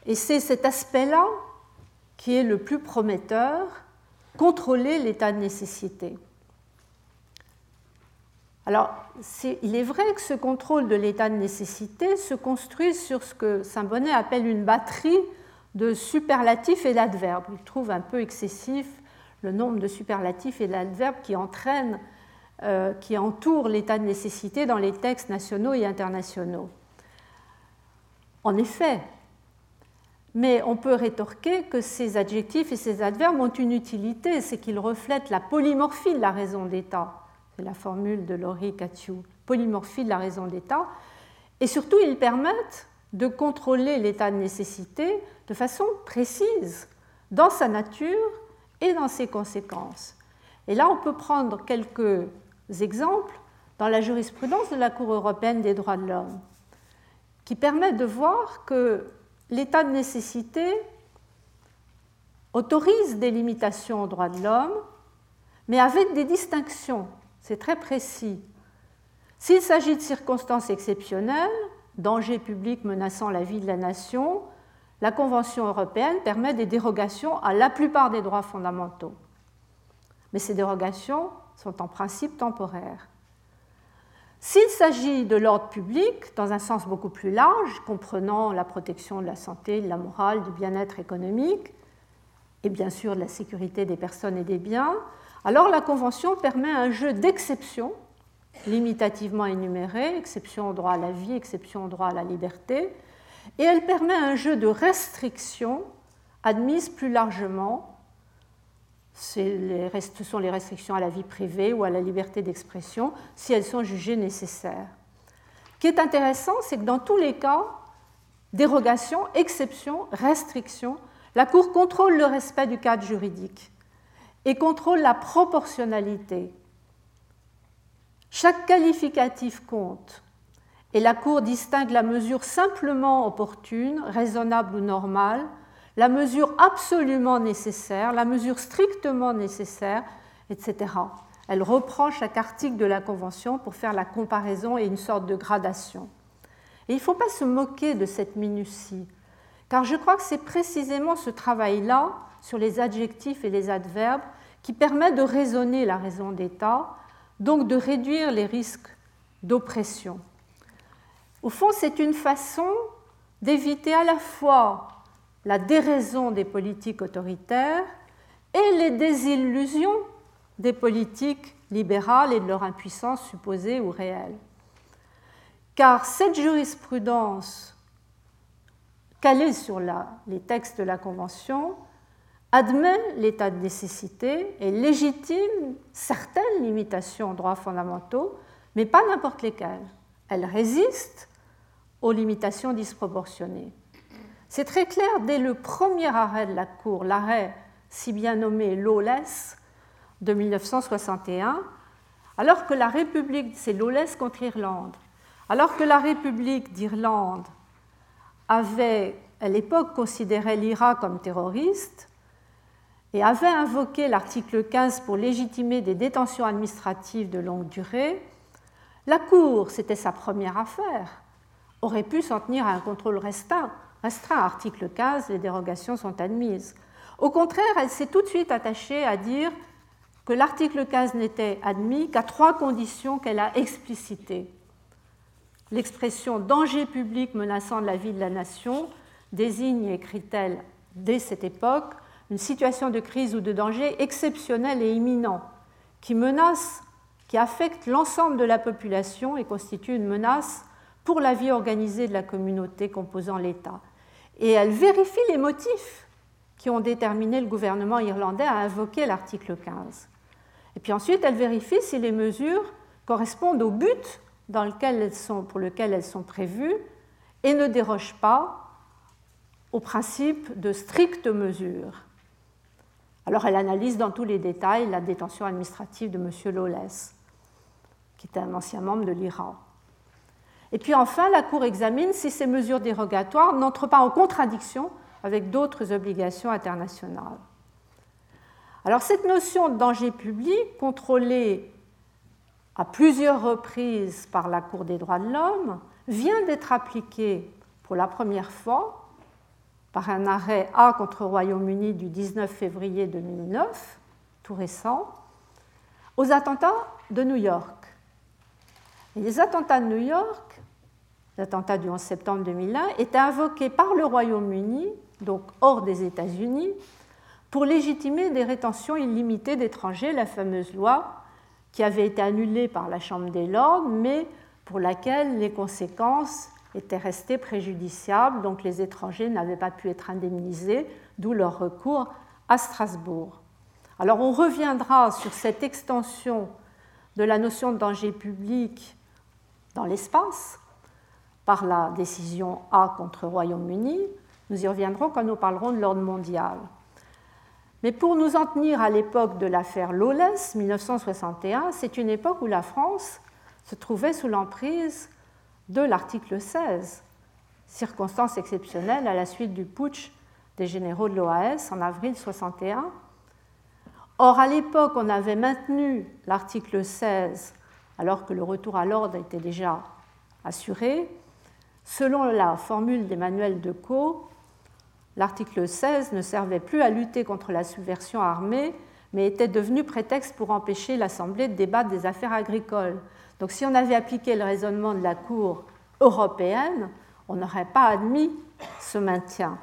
Et c'est cet aspect-là qui est le plus prometteur, contrôler l'état de nécessité. Alors, il est vrai que ce contrôle de l'état de nécessité se construit sur ce que Saint-Bonnet appelle une batterie de superlatifs et d'adverbes. Il trouve un peu excessif le nombre de superlatifs et d'adverbes qui entraînent, euh, qui entourent l'état de nécessité dans les textes nationaux et internationaux. En effet, mais on peut rétorquer que ces adjectifs et ces adverbes ont une utilité, c'est qu'ils reflètent la polymorphie de la raison d'État. C'est la formule de Laurie Catiou, polymorphie de la raison d'État. Et surtout, ils permettent de contrôler l'état de nécessité de façon précise, dans sa nature et dans ses conséquences. Et là, on peut prendre quelques exemples dans la jurisprudence de la Cour européenne des droits de l'homme, qui permettent de voir que l'état de nécessité autorise des limitations aux droits de l'homme, mais avec des distinctions. C'est très précis. S'il s'agit de circonstances exceptionnelles, danger public menaçant la vie de la nation, la Convention européenne permet des dérogations à la plupart des droits fondamentaux. Mais ces dérogations sont en principe temporaires. S'il s'agit de l'ordre public, dans un sens beaucoup plus large, comprenant la protection de la santé, de la morale, du bien-être économique, et bien sûr de la sécurité des personnes et des biens, alors la Convention permet un jeu d'exceptions limitativement énumérées, exception au droit à la vie, exception au droit à la liberté, et elle permet un jeu de restrictions admises plus largement. Ce sont les restrictions à la vie privée ou à la liberté d'expression si elles sont jugées nécessaires. Ce qui est intéressant, c'est que dans tous les cas, dérogation, exception, restriction, la Cour contrôle le respect du cadre juridique et contrôle la proportionnalité. Chaque qualificatif compte et la Cour distingue la mesure simplement opportune, raisonnable ou normale, la mesure absolument nécessaire, la mesure strictement nécessaire, etc. Elle reprend chaque article de la Convention pour faire la comparaison et une sorte de gradation. Et il ne faut pas se moquer de cette minutie, car je crois que c'est précisément ce travail-là sur les adjectifs et les adverbes qui permet de raisonner la raison d'État, donc de réduire les risques d'oppression. Au fond, c'est une façon d'éviter à la fois la déraison des politiques autoritaires et les désillusions des politiques libérales et de leur impuissance supposée ou réelle. Car cette jurisprudence calée sur les textes de la Convention admet l'état de nécessité et légitime certaines limitations aux droits fondamentaux, mais pas n'importe lesquelles. Elle résiste aux limitations disproportionnées. C'est très clair dès le premier arrêt de la Cour, l'arrêt si bien nommé Lawless de 1961, alors que la République, c'est Lawless contre Irlande, alors que la République d'Irlande avait à l'époque considéré l'IRA comme terroriste et avait invoqué l'article 15 pour légitimer des détentions administratives de longue durée, la Cour, c'était sa première affaire, aurait pu s'en tenir à un contrôle restreint. Restreint, article 15, les dérogations sont admises. Au contraire, elle s'est tout de suite attachée à dire que l'article 15 n'était admis qu'à trois conditions qu'elle a explicitées. L'expression danger public menaçant la vie de la nation désigne, écrit-elle dès cette époque, une situation de crise ou de danger exceptionnel et imminent qui menace, qui affecte l'ensemble de la population et constitue une menace pour la vie organisée de la communauté composant l'État. Et elle vérifie les motifs qui ont déterminé le gouvernement irlandais à invoquer l'article 15. Et puis ensuite, elle vérifie si les mesures correspondent au but dans lequel elles sont, pour lequel elles sont prévues et ne dérogent pas au principe de stricte mesure. Alors elle analyse dans tous les détails la détention administrative de M. Lawless, qui est un ancien membre de l'IRA. Et puis enfin, la Cour examine si ces mesures dérogatoires n'entrent pas en contradiction avec d'autres obligations internationales. Alors cette notion de danger public, contrôlée à plusieurs reprises par la Cour des droits de l'homme, vient d'être appliquée pour la première fois par un arrêt A contre Royaume-Uni du 19 février 2009, tout récent, aux attentats de New York. Et les attentats de New York, l'attentat du 11 septembre 2001, étaient invoqués par le Royaume-Uni, donc hors des États-Unis, pour légitimer des rétentions illimitées d'étrangers, la fameuse loi qui avait été annulée par la Chambre des Lords, mais pour laquelle les conséquences étaient restées préjudiciables, donc les étrangers n'avaient pas pu être indemnisés, d'où leur recours à Strasbourg. Alors on reviendra sur cette extension de la notion de danger public dans l'espace par la décision A contre Royaume-Uni. Nous y reviendrons quand nous parlerons de l'ordre mondial. Mais pour nous en tenir à l'époque de l'affaire Lawless, 1961, c'est une époque où la France se trouvait sous l'emprise de l'article 16, circonstance exceptionnelle à la suite du putsch des généraux de l'OAS en avril 61. Or, à l'époque, on avait maintenu l'article 16 alors que le retour à l'ordre était déjà assuré. Selon la formule d'Emmanuel Decaux, l'article 16 ne servait plus à lutter contre la subversion armée, mais était devenu prétexte pour empêcher l'Assemblée de débattre des affaires agricoles. Donc si on avait appliqué le raisonnement de la Cour européenne, on n'aurait pas admis ce maintien.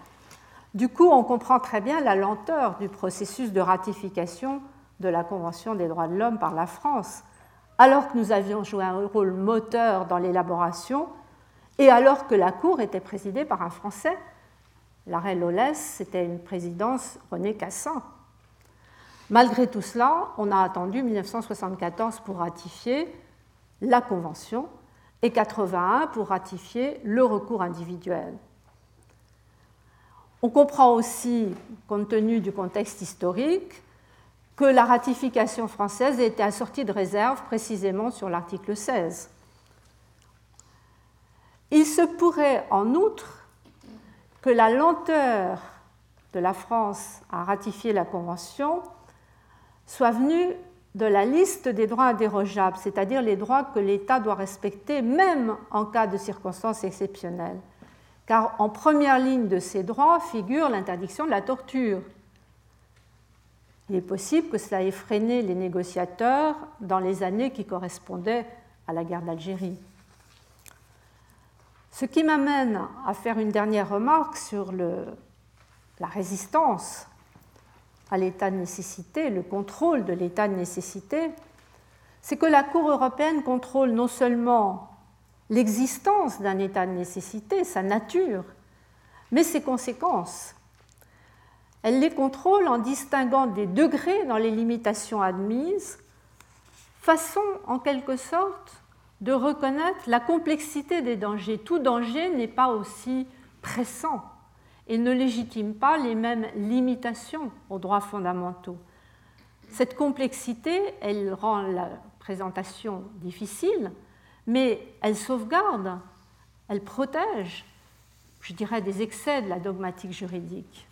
Du coup, on comprend très bien la lenteur du processus de ratification de la Convention des droits de l'homme par la France, alors que nous avions joué un rôle moteur dans l'élaboration et alors que la Cour était présidée par un Français. L'arrêt Lolès, c'était une présidence René Cassin. Malgré tout cela, on a attendu 1974 pour ratifier la Convention et 81 pour ratifier le recours individuel. On comprend aussi, compte tenu du contexte historique, que la ratification française a été assortie de réserves précisément sur l'article 16. Il se pourrait en outre que la lenteur de la France à ratifier la Convention soit venue de la liste des droits indérogeables, c'est-à-dire les droits que l'État doit respecter même en cas de circonstances exceptionnelles. Car en première ligne de ces droits figure l'interdiction de la torture. Il est possible que cela ait freiné les négociateurs dans les années qui correspondaient à la guerre d'Algérie. Ce qui m'amène à faire une dernière remarque sur la résistance à l'état de nécessité, le contrôle de l'état de nécessité, c'est que la Cour européenne contrôle non seulement l'existence d'un état de nécessité, sa nature, mais ses conséquences. Elle les contrôle en distinguant des degrés dans les limitations admises, façon en quelque sorte de reconnaître la complexité des dangers. Tout danger n'est pas aussi pressant et ne légitime pas les mêmes limitations aux droits fondamentaux. Cette complexité, elle rend la présentation difficile, mais elle sauvegarde, elle protège, je dirais, des excès de la dogmatique juridique.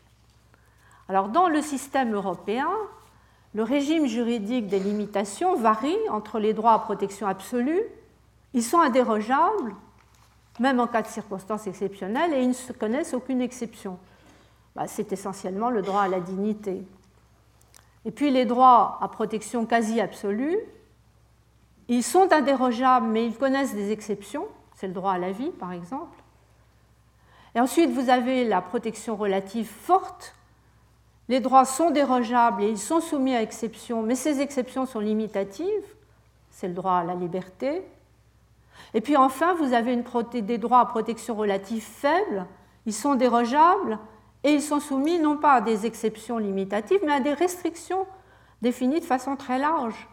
Alors dans le système européen, le régime juridique des limitations varie entre les droits à protection absolue, ils sont indérogeables, même en cas de circonstances exceptionnelles, et ils ne se connaissent aucune exception. Bah, c'est essentiellement le droit à la dignité. Et puis les droits à protection quasi absolue, ils sont indérogeables, mais ils connaissent des exceptions. C'est le droit à la vie, par exemple. Et ensuite, vous avez la protection relative forte. Les droits sont dérogeables et ils sont soumis à exception, mais ces exceptions sont limitatives. C'est le droit à la liberté. Et puis enfin, vous avez des droits à protection relative faibles. Ils sont dérogeables et ils sont soumis non pas à des exceptions limitatives, mais à des restrictions définies de façon très large.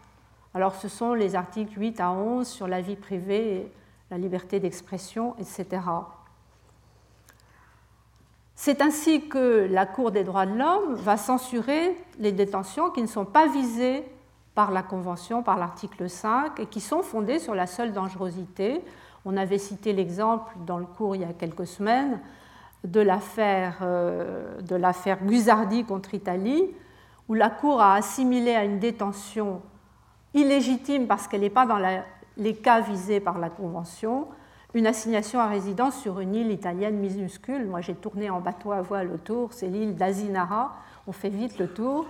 Alors ce sont les articles 8 à 11 sur la vie privée, la liberté d'expression, etc. C'est ainsi que la Cour des droits de l'homme va censurer les détentions qui ne sont pas visées par la Convention, par l'article 5, et qui sont fondées sur la seule dangerosité. On avait cité l'exemple dans le cours il y a quelques semaines de l'affaire euh, Guzardi contre Italie, où la Cour a assimilé à une détention illégitime parce qu'elle n'est pas dans les cas visés par la Convention, une assignation à résidence sur une île italienne minuscule. Moi, j'ai tourné en bateau à voile autour, c'est l'île d'Asinara. On fait vite le tour.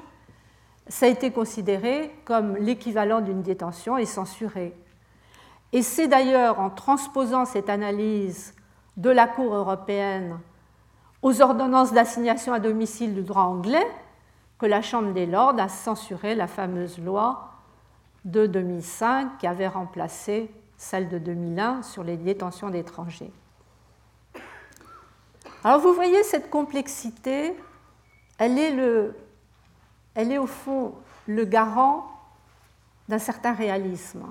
Ça a été considéré comme l'équivalent d'une détention et censuré. Et c'est d'ailleurs en transposant cette analyse de la Cour européenne aux ordonnances d'assignation à domicile du droit anglais que la Chambre des Lords a censuré la fameuse loi de 2005 qui avait remplacé celle de 2001 sur les détentions d'étrangers. Alors vous voyez cette complexité, elle est, le, elle est au fond le garant d'un certain réalisme.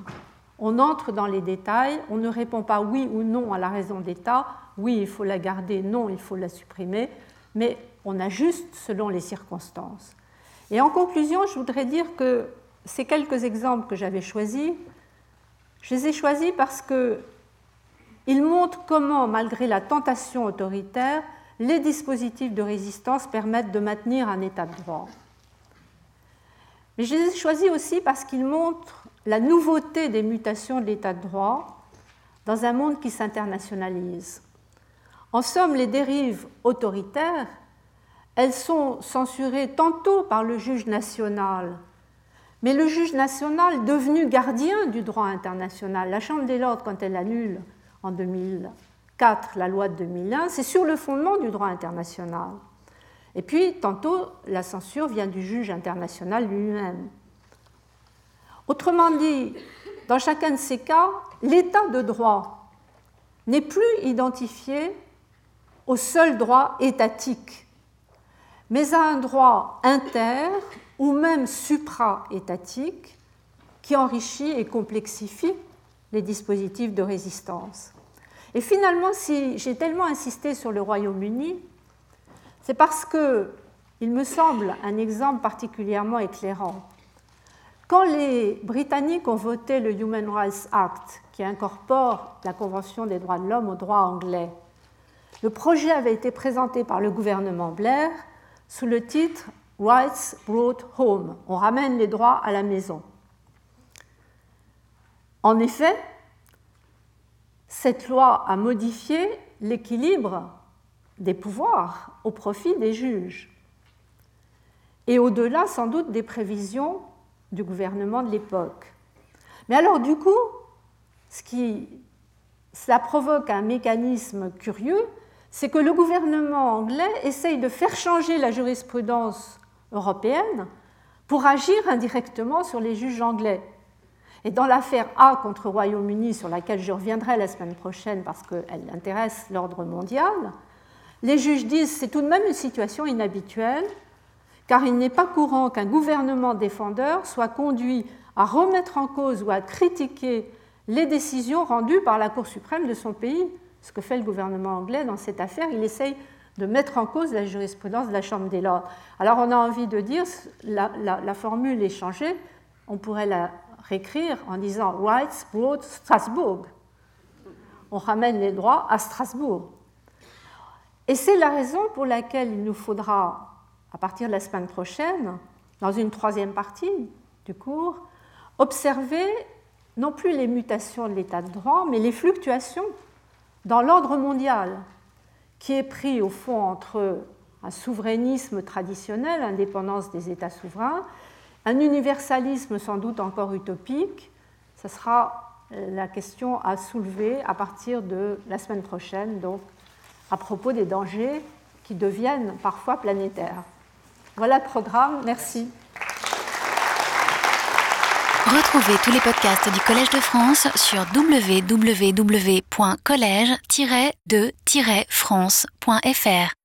On entre dans les détails, on ne répond pas oui ou non à la raison d'État, oui il faut la garder, non il faut la supprimer, mais on ajuste selon les circonstances. Et en conclusion, je voudrais dire que ces quelques exemples que j'avais choisis, je les ai choisis parce qu'ils montrent comment, malgré la tentation autoritaire, les dispositifs de résistance permettent de maintenir un état de droit. Mais je les ai choisis aussi parce qu'ils montrent la nouveauté des mutations de l'état de droit dans un monde qui s'internationalise. En somme, les dérives autoritaires elles sont censurées tantôt par le juge national, mais le juge national devenu gardien du droit international, la Chambre des Lords, quand elle annule en 2004 la loi de 2001, c'est sur le fondement du droit international. Et puis, tantôt, la censure vient du juge international lui-même. Autrement dit, dans chacun de ces cas, l'état de droit n'est plus identifié au seul droit étatique, mais à un droit inter ou même supra-étatique qui enrichit et complexifie les dispositifs de résistance. Et finalement, si j'ai tellement insisté sur le Royaume-Uni, c'est parce que il me semble un exemple particulièrement éclairant. Quand les Britanniques ont voté le Human Rights Act, qui incorpore la Convention des droits de l'homme au droit anglais, le projet avait été présenté par le gouvernement Blair sous le titre Rights Brought Home. On ramène les droits à la maison. En effet, cette loi a modifié l'équilibre des pouvoirs au profit des juges. Et au-delà, sans doute, des prévisions du gouvernement de l'époque. Mais alors, du coup, ce qui, provoque un mécanisme curieux, c'est que le gouvernement anglais essaye de faire changer la jurisprudence européenne pour agir indirectement sur les juges anglais. Et dans l'affaire A contre Royaume-Uni, sur laquelle je reviendrai la semaine prochaine parce qu'elle intéresse l'ordre mondial, les juges disent c'est tout de même une situation inhabituelle, car il n'est pas courant qu'un gouvernement défendeur soit conduit à remettre en cause ou à critiquer les décisions rendues par la Cour suprême de son pays. Ce que fait le gouvernement anglais dans cette affaire, il essaye de mettre en cause la jurisprudence de la Chambre des Lords. Alors on a envie de dire, la, formule est changée, on pourrait la réécrire en disant Rights brought Strasbourg. On ramène les droits à Strasbourg. Et c'est la raison pour laquelle il nous faudra, à partir de la semaine prochaine, dans une troisième partie du cours, observer non plus les mutations de l'état de droit, mais les fluctuations dans l'ordre mondial, qui est pris au fond entre un souverainisme traditionnel, indépendance des États souverains, un universalisme sans doute encore utopique. Ce sera euh, la question à soulever à partir de la semaine prochaine, donc à propos des dangers qui deviennent parfois planétaires. Voilà le programme. Merci. Retrouvez tous les podcasts du Collège de France sur www.collège-de-france.fr.